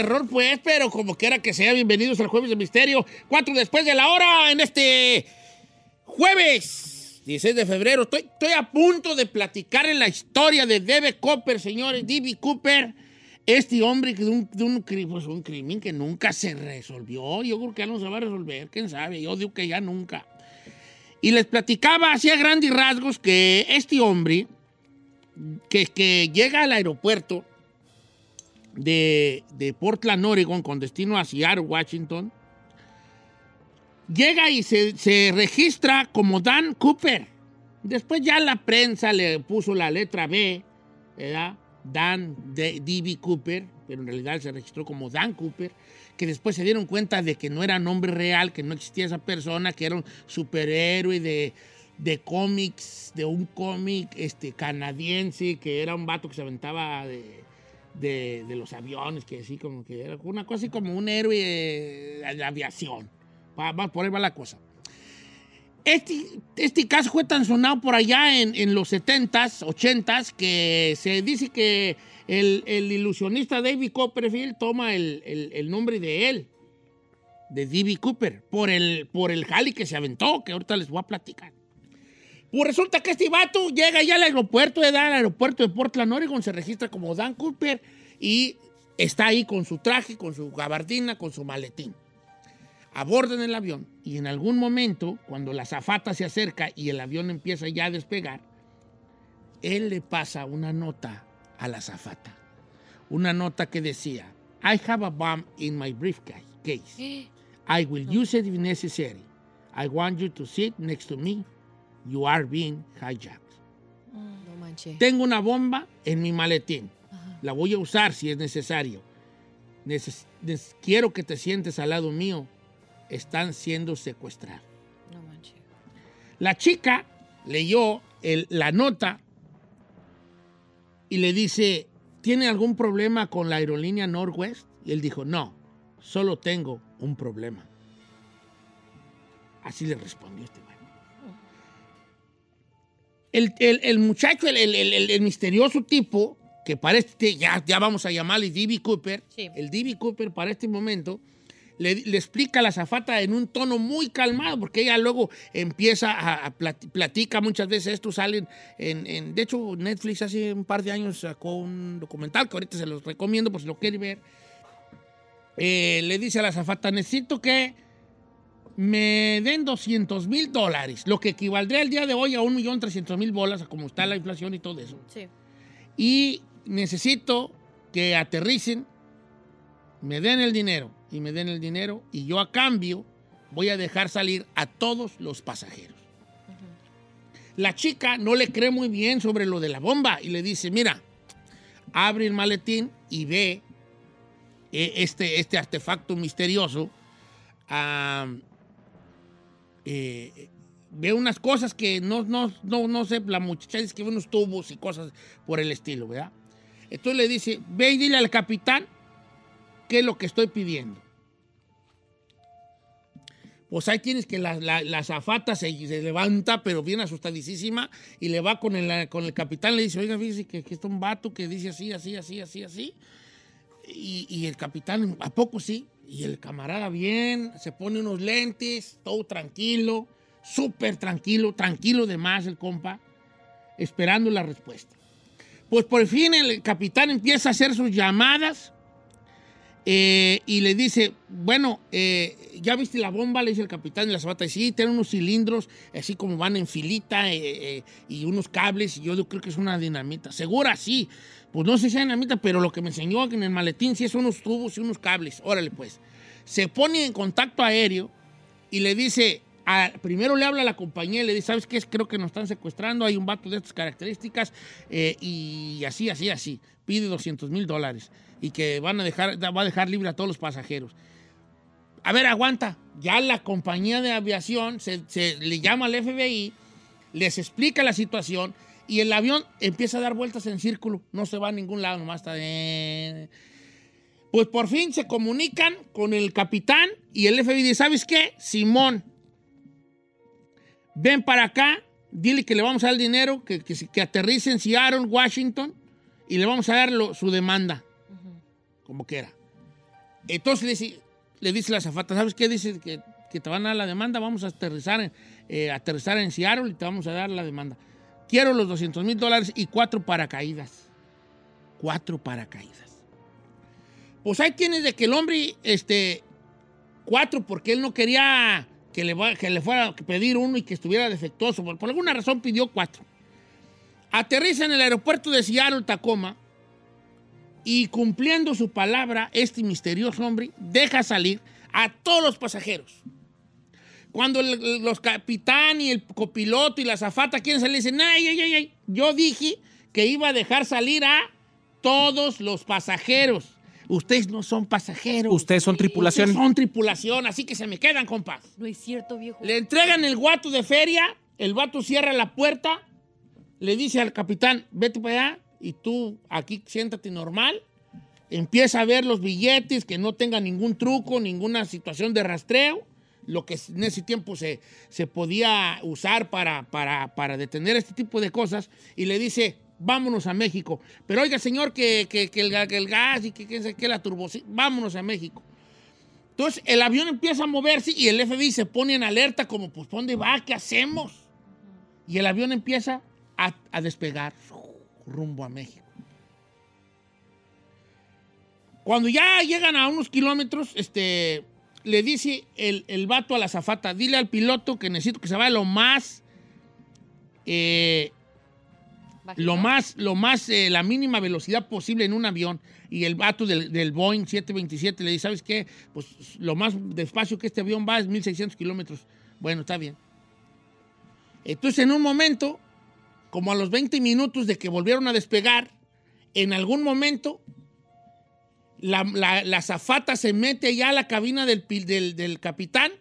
Terror, pues, pero como quiera que sea, bienvenidos al Jueves de Misterio. Cuatro después de la hora en este jueves 16 de febrero. Estoy, estoy a punto de platicar en la historia de D.B. Cooper, señores. D.B. Cooper, este hombre de un, de un, pues, un crimen que nunca se resolvió. Yo creo que ya no se va a resolver, quién sabe. Yo digo que ya nunca. Y les platicaba así a grandes rasgos que este hombre que, que llega al aeropuerto de, de Portland, Oregon, con destino a Seattle, Washington, llega y se, se registra como Dan Cooper. Después ya la prensa le puso la letra B, ¿verdad? Dan D.B. Cooper, pero en realidad se registró como Dan Cooper, que después se dieron cuenta de que no era nombre real, que no existía esa persona, que era un superhéroe de, de cómics, de un cómic este, canadiense, que era un vato que se aventaba de, de, de los aviones, que así como que era una cosa así como un héroe de aviación. Va, por ahí va la cosa. Este, este caso fue tan sonado por allá en, en los 70s, 80s, que se dice que el, el ilusionista David Copperfield toma el, el- el nombre de él. de D.B. Cooper por el, por el jali que se aventó, que ahorita les voy a platicar. Pues resulta que este vato llega ya al aeropuerto de al aeropuerto de Portland, Oregon, se registra como Dan Cooper y está ahí con su traje, con su gabardina, con su maletín. Abordan el avión y en algún momento, cuando la zafata se acerca y el avión empieza ya a despegar, él le pasa una nota a la zafata. Una nota que decía, I have a bomb in my briefcase. I will use it if necessary. I want you to sit next to me. You are being hijacked. No manches. Tengo una bomba en mi maletín. La voy a usar si es necesario. Neces- quiero que te sientes al lado mío. Están siendo secuestrados. No manches. La chica leyó el- la nota y le dice, ¿tiene algún problema con la aerolínea Northwest? Y él dijo, no, solo tengo un problema. Así le respondió este. El, el- el muchacho, el, el- misterioso tipo, que para este, ya, ya vamos a llamarle D.B. Cooper, el D.B. Cooper para este momento, le, le explica a la zafata en un tono muy calmado, porque ella luego empieza a, a plat- platica muchas veces, esto salen en, en- de hecho Netflix hace un par de años sacó un documental que ahorita se los recomiendo por si lo quieren ver. Eh, le dice a la zafata, necesito que me den 200 mil dólares, lo que equivaldría al día de hoy a 1.300.000 bolas, como está la inflación y todo eso. Sí. Y necesito que aterricen, me den el dinero y me den el dinero y yo a cambio voy a dejar salir a todos los pasajeros. La chica no le cree muy bien sobre lo de la bomba y le dice, mira, abre el maletín y ve eh, este, este artefacto misterioso. Eh, ve unas cosas que no, no, no, no sé, la muchacha dice que ve unos tubos y cosas por el estilo, ¿verdad? Entonces le dice, ve y dile al capitán qué es lo que estoy pidiendo. Pues ahí tienes que la, la, la azafata se, levanta, pero bien asustadísima, y le va con el, con el capitán, le dice, oiga, fíjese que, que está un vato que dice así, así, así, así, así. Y, y el capitán, ¿a poco sí? Y el camarada bien, se pone unos lentes, todo tranquilo, súper tranquilo, tranquilo de más el compa, esperando la respuesta. Pues por fin el capitán empieza a hacer sus llamadas eh, y le dice, bueno, eh, ¿ya viste la bomba? Le dice el capitán de la zapata. Sí, tiene unos cilindros, así como van en filita eh, eh, y unos cables. Y yo creo que es una dinamita. Segura, sí. Pues no sé si es dinamita, pero lo que me enseñó en el maletín sí son unos tubos y unos cables. Órale, pues. Se pone en contacto aéreo y le dice, primero le habla a la compañía y le dice, ¿sabes qué? Creo que nos están secuestrando, hay un vato de estas características eh, y así, así, así. Pide 200 mil dólares y que van a dejar, va a dejar libre a todos los pasajeros. A ver, aguanta. Ya la compañía de aviación se le llama al FBI, les explica la situación y el avión empieza a dar vueltas en círculo. No se va a ningún lado, nomás está... de- Pues por fin se comunican con el capitán y el FBI dice, ¿sabes qué? Simón, ven para acá, dile que le vamos a dar el dinero, que, que, que aterrice en Seattle, Washington, y le vamos a dar lo- su demanda, como quiera. Entonces le dice, le dice la azafata, ¿sabes qué? Dice que, que te van a dar la demanda, vamos a aterrizar en, eh, aterrizar en Seattle y te vamos a dar la demanda. Quiero los 200 mil dólares y cuatro paracaídas. Cuatro paracaídas. Pues ahí tienes de que el hombre, este, cuatro, porque él no quería que le, que le fuera a pedir uno y que estuviera defectuoso. Por, por alguna razón pidió cuatro. Aterriza en el aeropuerto de Seattle, Tacoma, y cumpliendo su palabra, este misterioso hombre deja salir a todos los pasajeros. Cuando el- los capitán y el copiloto y la azafata quieren salir, dicen, ay, ay, ay, ay, yo dije que iba a dejar salir a todos los pasajeros. Ustedes no son pasajeros. Ustedes son tripulación. Ustedes son tripulación, así que se me quedan, compas. No es cierto, viejo. Le entregan el guato de feria, el vato cierra la puerta, le dice al capitán, vete para allá y tú aquí siéntate normal. Empieza a ver los billetes, que no tenga ningún truco, ninguna situación de rastreo, lo que en ese tiempo se, se podía usar para, para, para detener este tipo de cosas, y le dice, vámonos a México. Pero oiga, señor, que, que- el, gas y que, que, la turbocina, vámonos a México. Entonces el avión empieza a moverse y el FBI se pone en alerta como, pues, ¿dónde va? ¿Qué hacemos? Y el avión empieza a, a despegar rumbo a México. Cuando ya llegan a unos kilómetros, este, le dice el, el vato a la zafata, dile al piloto que necesito que se vaya lo más, eh, lo más, lo más, eh, la mínima velocidad posible en un avión. Y el vato del, del Boeing 727 le dice, ¿sabes qué? Pues lo más despacio que este avión va es 1600 kilómetros. Bueno, está bien. Entonces, en un momento, como a los 20 minutos de que volvieron a despegar, en algún momento la, la, la zafata se mete ya a la cabina del, del, del capitán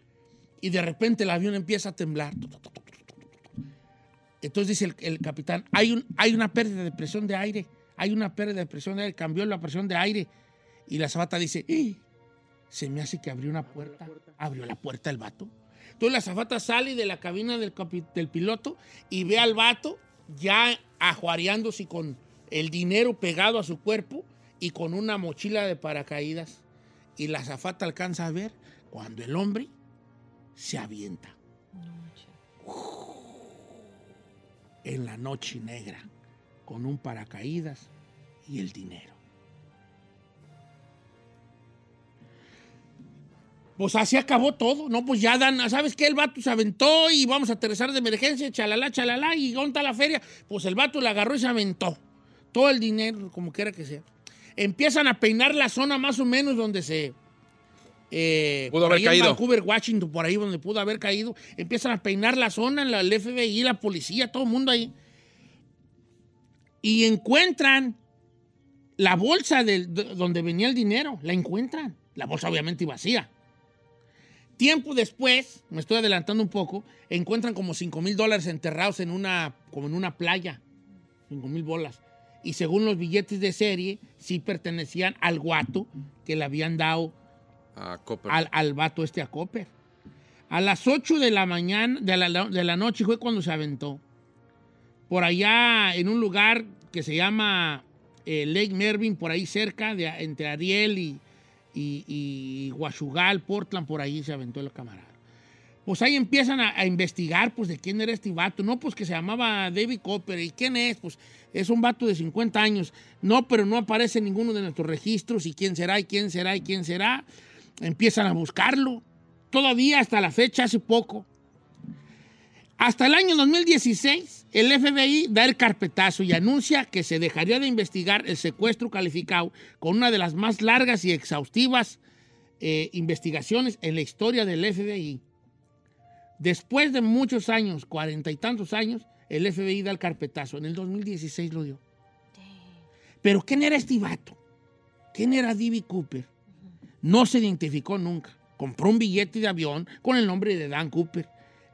y de repente el avión empieza a temblar. Entonces dice el, el capitán, hay, un, hay una pérdida de presión de aire, hay una pérdida de presión de aire, cambió la presión de aire. Y la zafata dice, "Ih, se me hace que abrió una puerta. Abrió la puerta el vato. Entonces la zafata sale de la cabina del, del piloto y ve al vato ya ajuareándose con el dinero pegado a su cuerpo y con una mochila de paracaídas. Y la zafata alcanza a ver cuando el hombre se avienta. En la noche negra, con un paracaídas y el dinero. Pues así acabó todo, ¿no? Pues ya dan, ¿sabes qué? El vato se aventó y vamos a aterrizar de emergencia, chalala, chalala, y ¿dónde está la feria? Pues el vato la agarró y se aventó. Todo el dinero, como quiera que sea. Empiezan a peinar la zona más o menos donde se... eh, Pudo haber ahí en caído. Vancouver, Washington, por ahí donde pudo haber caído. Empiezan a peinar la zona, la, el FBI, la policía, todo el mundo ahí. Y encuentran la bolsa del- de- donde venía el dinero. La encuentran. La bolsa obviamente vacía. Tiempo después, me estoy adelantando un poco, encuentran como 5 mil dólares enterrados en una, como en una playa. 5 mil bolas. Y según los billetes de serie, sí pertenecían al guato que le habían dado A al, al vato este a Copper. A las 8 de la mañana, de la, de la noche fue cuando se aventó. Por allá en un lugar que se llama eh, Lake Mervyn, por ahí cerca, de, entre Ariel y, y, y Huachugal, Portland, por ahí se aventó el camarada. Pues ahí empiezan a, investigar, pues, de quién era este vato. No, pues, que se llamaba David Copper. ¿Y quién es? Pues, es un vato de 50 años. No, pero no aparece en ninguno de nuestros registros. ¿Y quién será? ¿Y quién será? ¿Y quién será? Empiezan a buscarlo. Todavía hasta la fecha, hace poco. Hasta el año 2016, el FBI da el carpetazo y anuncia que se dejaría de investigar el secuestro calificado con una de las más largas y exhaustivas eh, investigaciones en la historia del FBI. Después de muchos años, cuarenta y tantos años, el FBI da el carpetazo. En el 2016 lo dio. Pero ¿quién era este vato? ¿Quién era D.B. Cooper? No se identificó nunca. Compró un billete de avión con el nombre de Dan Cooper.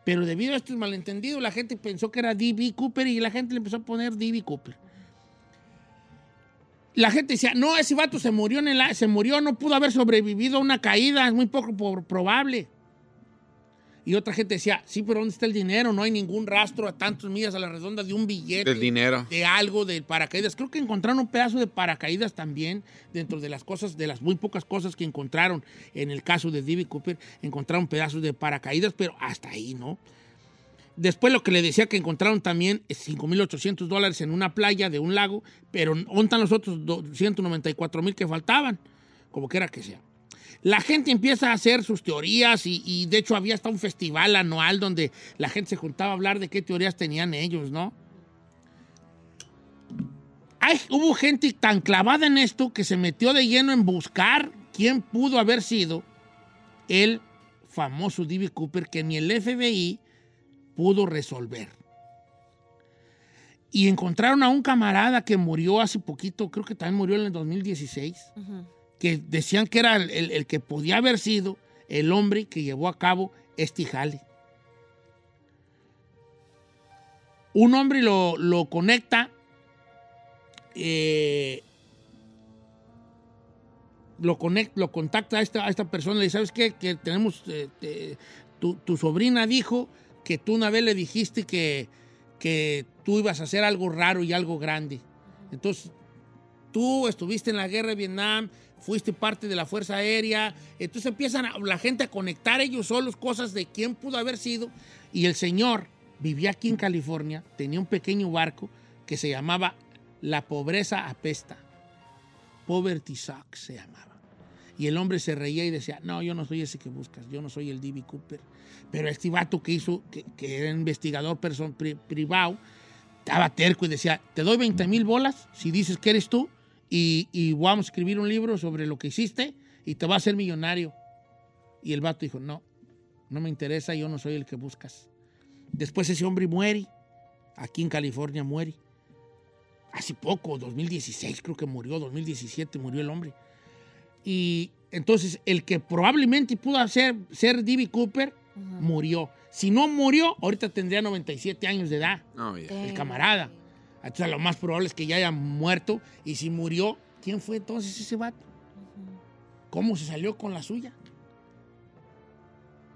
Pero debido a estos malentendidos, la gente pensó que era D.B. Cooper y la gente le empezó a poner D.B. Cooper. La gente decía, no, ese vato se murió, en el, se murió, no pudo haber sobrevivido a una caída, es muy poco po- probable. Y otra gente decía, sí, pero ¿dónde está el dinero? No hay ningún rastro a tantos millas a la redonda de un billete. Del dinero. De algo, del paracaídas. Creo que encontraron un pedazo de paracaídas también dentro de las cosas, de las muy pocas cosas que encontraron en el caso de D.B. Cooper. Encontraron pedazos de paracaídas, pero hasta ahí, ¿no? Después lo que le decía que encontraron también es 5.800 dólares en una playa de un lago, pero ¿dónde están los otros 194.000 que faltaban? Como quiera que sea. La gente empieza a hacer sus teorías y, de hecho había hasta un festival anual donde la gente se juntaba a hablar de qué teorías tenían ellos, ¿no? Hay- hubo gente tan clavada en esto que se metió de lleno en buscar quién pudo haber sido el famoso D.B. Cooper que ni el FBI pudo resolver. Y encontraron a un camarada que murió hace poquito, creo que también murió en el 2016, que decían que era el, el- que podía haber sido el hombre que llevó a cabo este jale. Un hombre lo, lo conecta, eh, lo, conect, lo contacta a esta, a esta persona, le dice, ¿sabes qué? Que tenemos, eh, tu, tu sobrina dijo que tú una vez le dijiste que, que tú ibas a hacer algo raro y algo grande. Entonces, tú estuviste en la guerra de Vietnam, fuiste parte de la Fuerza Aérea. Entonces empiezan a- la gente a conectar ellos solos cosas de quién pudo haber sido. Y el señor vivía aquí en California, tenía un pequeño barco que se llamaba La Pobreza Apesta. Poverty Sucks se llamaba. Y el hombre se reía y decía, no, yo no soy ese que buscas, yo no soy el D.B. Cooper. Pero este vato que hizo, que, que era investigador person, pri- privado, estaba terco y decía, te doy 20 mil bolas si dices que eres tú y, y vamos a escribir un libro sobre lo que hiciste y te vas a hacer millonario. Y el vato dijo, no, no me interesa, yo no soy el que buscas. Después ese hombre muere, aquí en California muere. Hace poco, 2016 creo que murió, 2017 murió el hombre. Y entonces el que probablemente pudo ser, ser D.B. Cooper murió. Si no murió, ahorita tendría 97 años de edad. El camarada. Entonces lo más probable es que ya haya muerto. Y si murió, ¿quién fue entonces ese vato? ¿Cómo se salió con la suya?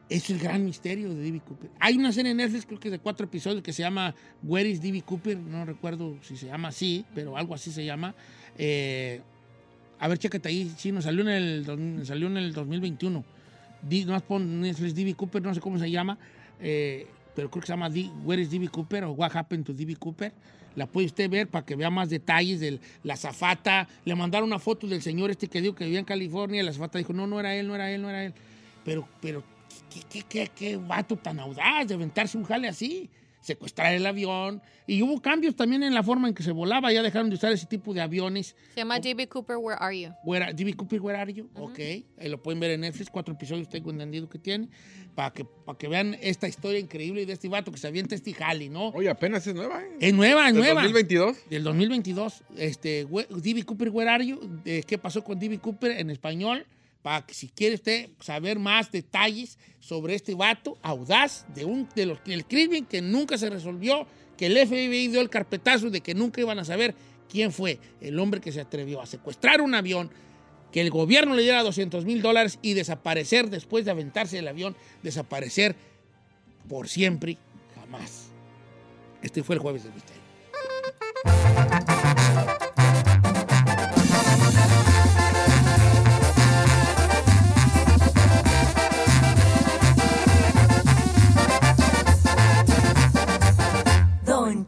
Es el gran misterio de D.B. Cooper. Hay una serie en Netflix, creo que es de cuatro episodios, que se llama Where is D.B. Cooper? No recuerdo si se llama así, pero algo así se llama. Eh, a ver, chécate ahí. Sí, nos salió en el, salió en el 2021. Di- no pon Netflix D.B. Cooper, no sé cómo se llama, eh, pero creo que se llama D- Where is D.B. Cooper o What Happened to D.B. Cooper. La puede usted ver para que vea más detalles de la zafata. Le mandaron una foto del señor este que dijo que vivía en California la zafata dijo, no, no era él, no era él, no era él. Pero, pero, ¿qué, qué, qué, qué vato tan audaz de aventarse un jale así? Secuestrar el avión. Y hubo cambios también en la forma en que se volaba. Ya dejaron de usar ese tipo de aviones. Se llama D.B. Cooper, Where Are You? Where are- D.B. Cooper, Where Are You? Ok. Ahí lo pueden ver en Netflix. Cuatro episodios tengo entendido que tiene. Para que, para que vean esta historia increíble de este vato que se avienta este jali, ¿no? Oye, apenas es nueva, ¿eh? Es nueva, es ¿Del nueva. 2022? Del 2022. Este, D.B. Cooper, Where Are You? De ¿Qué pasó con D.B. Cooper en español? Para que si quiere usted saber más detalles sobre este vato audaz de un de los el crimen que nunca se resolvió, que el FBI dio el carpetazo de que nunca iban a saber quién fue el hombre que se atrevió a secuestrar un avión, que el gobierno le diera 200 mil dólares y desaparecer después de aventarse el avión, desaparecer por siempre, jamás. Este fue el jueves del misterio.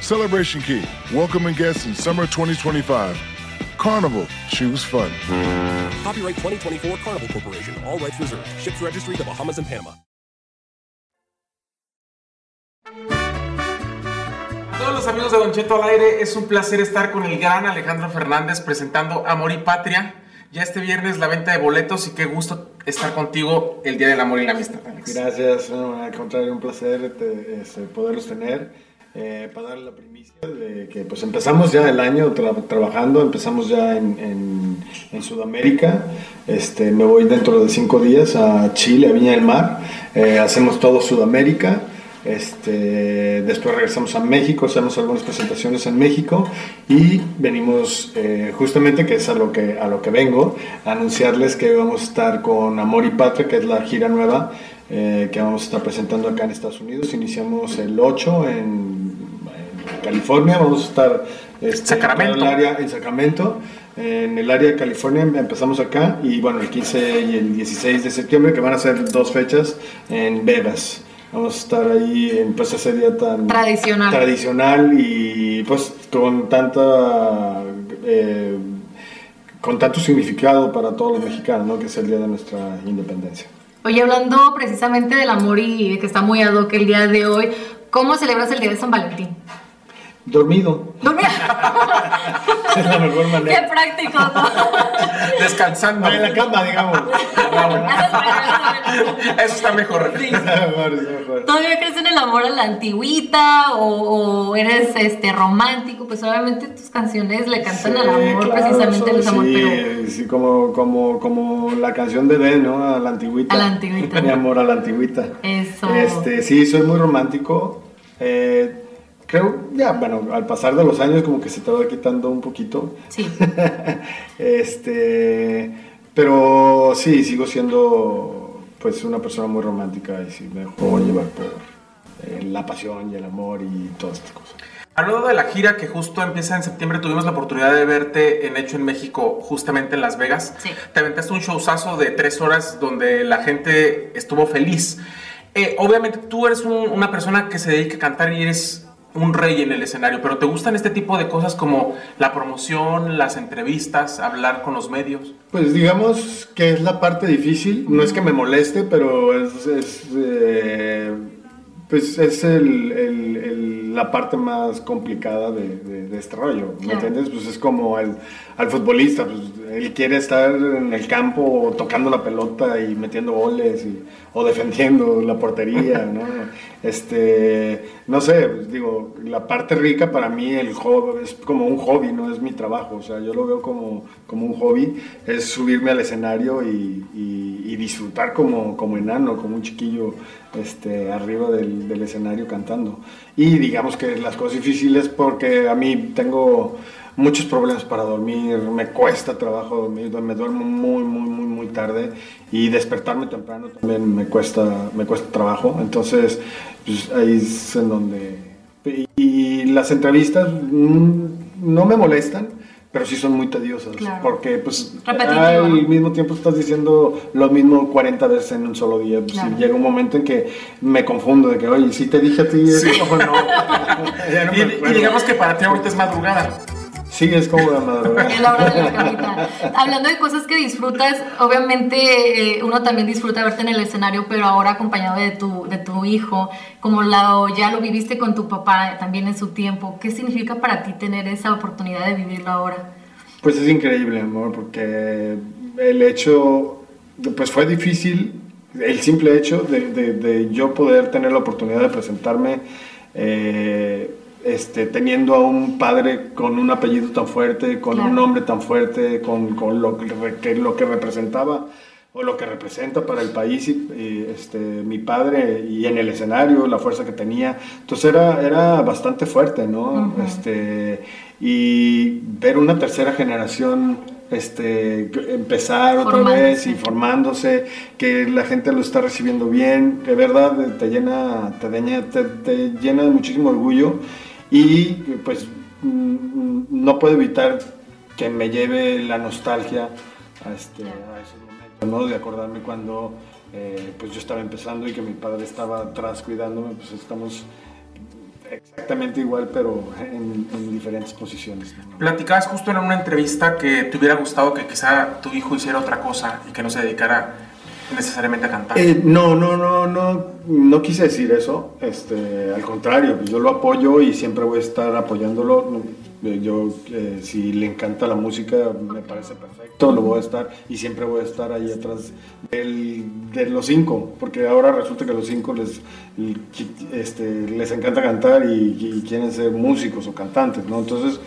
Celebration Key, welcoming guests in summer 2025. Carnival, choose fun. Copyright 2024 Carnival Corporation. All rights reserved. Ships registry: the Bahamas and Panama. Todos los amigos de Don Cheto al aire, es un placer estar con el gran Alejandro Fernández presentando Amor y Patria. Ya este viernes la venta de boletos y qué gusto estar contigo el Día del Amor y la Amistad, Alex. Gracias, no, al contrario, un placer te- este, poderlos tener. Eh, para darle la primicia de que pues empezamos ya el año tra- trabajando, empezamos ya en, Sudamérica. Este, me voy dentro de cinco días a Chile, a Viña del Mar. Eh, hacemos todo Sudamérica. Este, después regresamos a México, hacemos algunas presentaciones en México y venimos eh, justamente, que es a lo que, a lo que vengo, a anunciarles que vamos a estar con Amor y Patria, que es la gira nueva eh, que vamos a estar presentando acá en Estados Unidos. Iniciamos el 8 en, en California, vamos a estar este, Sacramento. en el área en Sacramento. En el área de California empezamos acá y bueno, el 15 y el 16 de septiembre, que van a ser dos fechas en Vegas. Vamos a estar ahí en pues, ese día tan Tradicional. tradicional y pues con tanta eh, con tanto significado para todos los mexicanos, ¿no? que es el día de nuestra independencia. Oye, hablando precisamente del amor y de que está muy ad hoc el día de hoy, ¿cómo celebras el día de San Valentín? Dormido. es la mejor Qué manera. práctico, ¿no? Descansando. En la cama, digamos. Eso está mejor. Mejor. ¿Todavía crees en el amor a la antigüita o, o eres este romántico? Pues obviamente tus canciones le cantan al amor, Claro, precisamente el so- amor, sí, pero sí, como, como, como la canción de Ben, ¿no? A la antigüita. A la antigüita. Mi amor a la antigüita. eso. Este, sí, soy muy romántico. Eh, creo, ya, bueno, al pasar de los años como que se te va quitando un poquito. Sí. este, pero sí, sigo siendo pues una persona muy romántica y sí me puedo llevar por eh, la pasión y el amor y todas estas cosas. Hablando de la gira que justo empieza en septiembre, tuvimos la oportunidad de verte en Hecho en México, justamente en Las Vegas. Te aventaste un showzazo de tres horas donde la gente estuvo feliz. Eh, obviamente tú eres un- una persona que se dedica a cantar y eres un rey en el escenario, pero ¿te gustan este tipo de cosas como la promoción, las entrevistas, hablar con los medios? Pues digamos que es la parte difícil, no es que me moleste, pero es, es, eh, pues es el- el- el- la parte más complicada de, de- de este rollo, ¿me Claro. entiendes? Pues es como al, al futbolista, pues él quiere estar en el campo tocando la pelota y metiendo goles y- o defendiendo la portería, ¿no? Este, no sé, digo, la parte rica para mí el hobby, es como un hobby, no es mi trabajo, o sea, yo lo veo como, como un hobby, es subirme al escenario y disfrutar como, como enano, como un chiquillo este, arriba del, del escenario cantando. Y digamos que las cosas difíciles porque a mí tengo muchos problemas para dormir, me cuesta trabajo dormir, me duermo muy, muy, muy, muy tarde y despertarme temprano también me cuesta, me cuesta trabajo. Entonces, pues, ahí es en donde... Y, y las entrevistas mm, no me molestan, pero sí son muy tediosas, Claro. porque pues al mismo tiempo estás diciendo lo mismo 40 veces en un solo día. Pues, Claro. y llega un momento en que me confundo de que, oye, si te dije a ti eso o no. No Y, y digamos que para ti ahorita es madrugada. Sí, es como la madrugada. La hora de la camita. Hablando de cosas que disfrutas, obviamente eh, uno también disfruta verte en el escenario, pero ahora acompañado de tu, de tu hijo, como la, ya lo viviste con tu papá también en su tiempo. ¿Qué significa para ti tener esa oportunidad de vivirlo ahora? Pues es increíble, amor, porque el hecho, pues fue difícil, el simple hecho de, de- de yo poder tener la oportunidad de presentarme eh, este, teniendo a un padre con un apellido tan fuerte, con Claro. un nombre tan fuerte, con, con lo, que, lo que representaba o lo que representa para el país y, y, este, mi padre y en el escenario, la fuerza que tenía. Entonces era, era bastante fuerte, ¿no? Este, y ver una tercera generación este, empezar otra vez y formándose, que la gente lo está recibiendo bien, de verdad te llena, te, llena- te, te llena de muchísimo orgullo y pues mm, no puedo evitar que me lleve la nostalgia a, este, a esos momentos, ¿no? De acordarme cuando eh, pues yo estaba empezando y que mi padre estaba atrás cuidándome, pues estamos exactamente igual, pero en, en diferentes posiciones. ¿no? Platicabas justo en una entrevista que te hubiera gustado que quizá tu hijo hiciera otra cosa y que no se dedicara necesariamente a cantar. Eh, no, no, no, no, no quise decir eso. Este, al contrario, pues yo lo apoyo y siempre voy a estar apoyándolo. Yo, eh, si le encanta la música, me parece perfecto, lo voy a estar y siempre voy a estar ahí atrás del- de los cinco, porque ahora resulta que a los cinco les, este, les encanta cantar y, y quieren ser músicos o cantantes, ¿no? Entonces,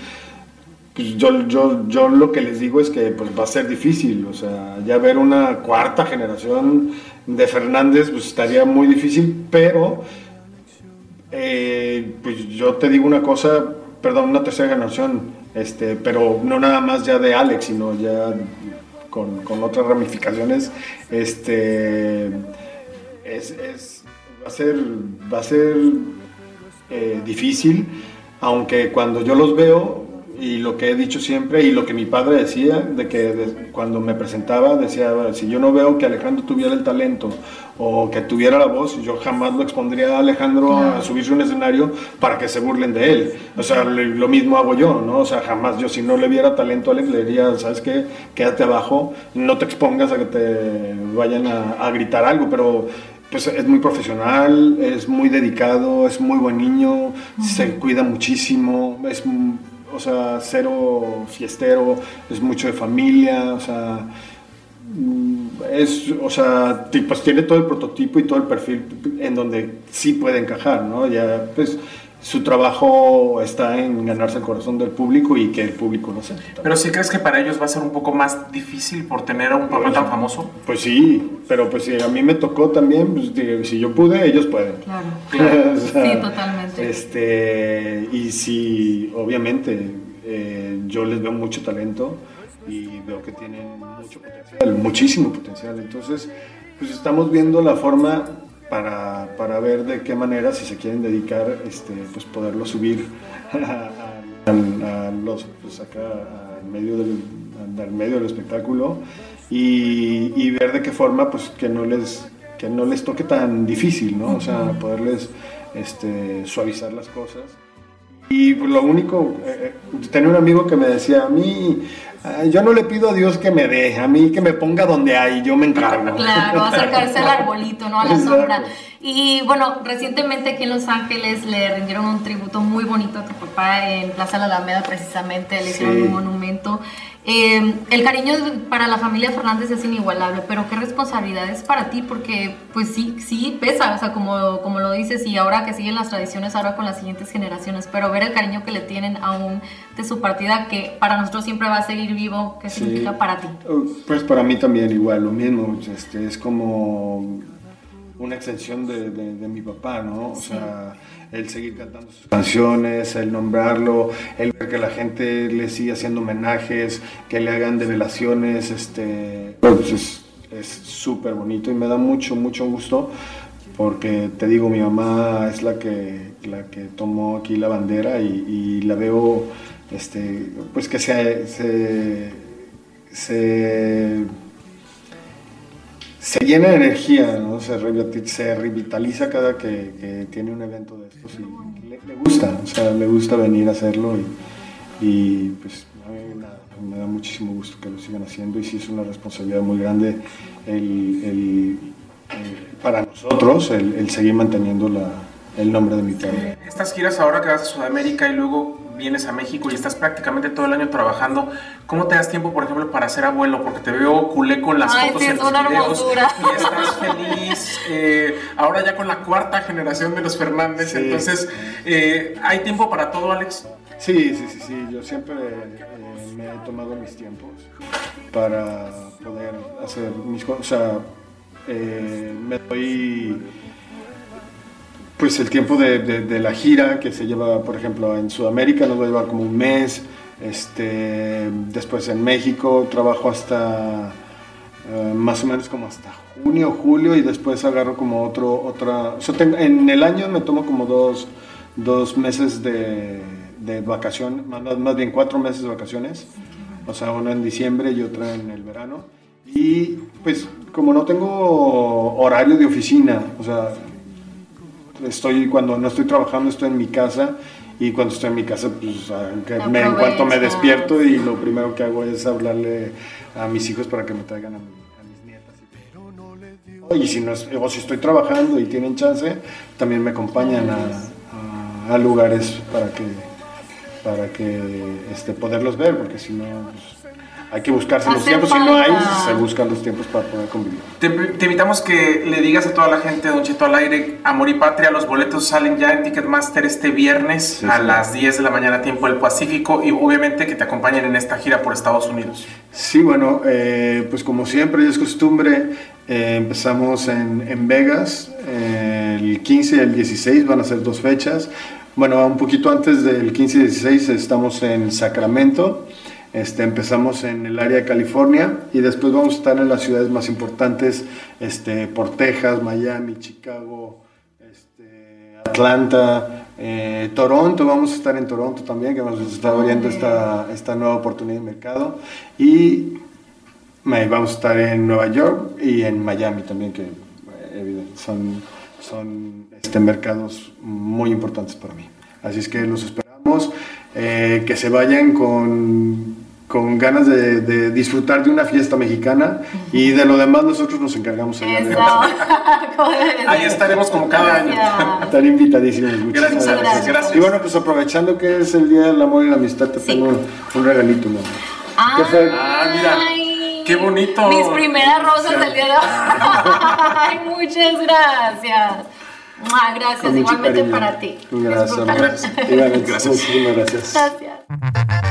pues yo, yo, yo lo que les digo es que pues, va a ser difícil, o sea, ya ver una cuarta generación de Fernández pues estaría muy difícil, pero eh, pues yo te digo una cosa, perdón, una tercera generación, este, pero no nada más ya de Alex, sino ya con, con otras ramificaciones, este, es, va a ser, va a ser eh, difícil, aunque cuando yo los veo y lo que he dicho siempre y lo que mi padre decía, de que de- cuando me presentaba decía, "Bueno, si yo no veo que Alejandro tuviera el talento o que tuviera la voz, yo jamás lo expondría a Alejandro a subirse a un escenario para que se burlen de él. O sea, le- lo mismo hago yo, ¿no? O sea, jamás yo si no le viera talento a Alex le diría, ¿sabes qué? Quédate abajo, no te expongas a que te vayan a, a gritar algo, pero pues es muy profesional, es muy dedicado, es muy buen niño, se cuida muchísimo, es, o sea, cero fiestero, es mucho de familia, o sea, mm, es, o sea, pues tiene todo el prototipo y todo el perfil en donde sí puede encajar, ¿no? Ya, pues, su trabajo está en ganarse el corazón del público y que el público lo sepa. Pero si crees que para ellos va a ser un poco más difícil por tener a un papá tan famoso. Pues sí, pero pues si a mí me tocó también, pues si yo pude, ellos pueden. Claro. O sea, Sí, totalmente. Este, y sí, obviamente, eh, yo les veo mucho talento y veo que tienen mucho potencial, muchísimo potencial. Entonces, pues estamos viendo la forma para, para ver de qué manera, si se quieren dedicar, este, pues poderlo subir a, a- a los, pues acá, al medio del, al medio del espectáculo y, y ver de qué forma, pues que no les, que no les toque tan difícil, ¿no? O sea, poderles este, suavizar las cosas. Y pues, lo único, eh, eh, tenía un amigo que me decía, a mí, yo no le pido a Dios que me dé, a mí que me ponga donde hay, yo me encargo. Claro, acercarse al arbolito, ¿no? A la Exacto. sombra. Y bueno, recientemente aquí en Los Ángeles le rindieron un tributo muy bonito a tu papá en Plaza La Alameda, precisamente, le hicieron un monumento. Eh, el cariño para la familia Fernández es inigualable, pero qué responsabilidad es para ti, porque pues sí, sí pesa, o sea, como, como lo dices, y ahora que siguen las tradiciones, ahora con las siguientes generaciones, pero ver el cariño que le tienen aún de su partida, que para nosotros siempre va a seguir vivo, ¿qué Sí. significa para ti? Pues para mí también igual, lo mismo, este, es como una extensión de, de- de mi papá, ¿no? O sea, el seguir cantando sus canciones, el nombrarlo, el ver que la gente le sigue haciendo homenajes, que le hagan develaciones, este, pues es es súper bonito y me da mucho, mucho gusto porque te digo, mi mamá es la que, la que tomó aquí la bandera y, y la veo, este, pues que se, se, se, se llena de energía, ¿no? se, revitaliza, cada que, que tiene un evento de estos y le, gusta, o sea, le gusta venir a hacerlo y, pues a mí me da muchísimo gusto que lo sigan haciendo y sí es una responsabilidad muy grande el, el- el- para nosotros el seguir manteniendo la, el nombre de mi padre. Estas giras ahora que vas a Sudamérica y luego vienes a México y estás prácticamente todo el año trabajando, ¿cómo te das tiempo, por ejemplo, para ser abuelo? Porque te veo culé con las Ay, fotos sí, es los videos y estás feliz. eh, ahora ya con la cuarta generación de los Fernández, Sí. entonces, eh, ¿hay tiempo para todo, Alex? Sí, sí, sí, sí, yo siempre eh, me he tomado mis tiempos para poder hacer mis cosas, o sea, eh, me doy pues el tiempo de, la gira que se lleva, por ejemplo, en Sudamérica nos va a llevar como un mes, este, después en México trabajo hasta eh, más o menos como hasta junio, julio y después agarro como otro, otra, o tengo- en el año me tomo como dos, dos meses de, más, más bien cuatro meses de vacaciones, o sea, uno en diciembre y otra en el verano. Y pues como no tengo horario de oficina, o sea, estoy cuando no estoy trabajando estoy en mi casa y cuando estoy en mi casa pues me- en cuanto me despierto y lo primero que hago es hablarle a mis hijos para que me traigan a, mi- a mis nietas y, y si no es- o si estoy trabajando y tienen chance también me acompañan a, a- a lugares para que para que este poderlos ver porque si no pues, hay que buscarse los tiempos si no hay se buscan los tiempos para poder convivir Te, te invitamos que le digas a toda la gente de Don Cheto al aire, Amor y Patria, los boletos salen ya en Ticketmaster este viernes a sí. las 10 de la mañana, tiempo del Pacífico, y obviamente que te acompañen en esta gira por Estados Unidos. Sí, bueno, eh, pues como siempre y es costumbre, eh, empezamos en, en Vegas, eh, el 15 y el 16 van a ser dos fechas. Bueno, un poquito antes del 15 y 16 estamos en Sacramento, este, empezamos en el área de California y después vamos a estar en las ciudades más importantes, este, por Texas, Miami, Chicago, este, Atlanta, eh, Toronto, vamos a estar en Toronto también, que nos está abriendo esta, esta nueva oportunidad de mercado. Y vamos a estar en Nueva York y en Miami también, que eh, evidente, son, son este, mercados muy importantes para mí. Así es que los esperamos, eh, que se vayan con, con ganas de, de disfrutar de una fiesta mexicana y de lo demás nosotros nos encargamos allá de- Ahí estaremos como cada año. Están invitadísimos. Gracias, gracias. Gracias. Y bueno, pues aprovechando que es el Día del Amor y la Amistad, te tengo un regalito, mi amor. ¿Qué fue? Ah, mira. Qué bonito. Mis primeras rosas del día de hoy. Ay, muchas gracias. Gracias, igualmente cariño. para ti. Gracias, amor. Igualmente, muchísimas gracias. Gracias.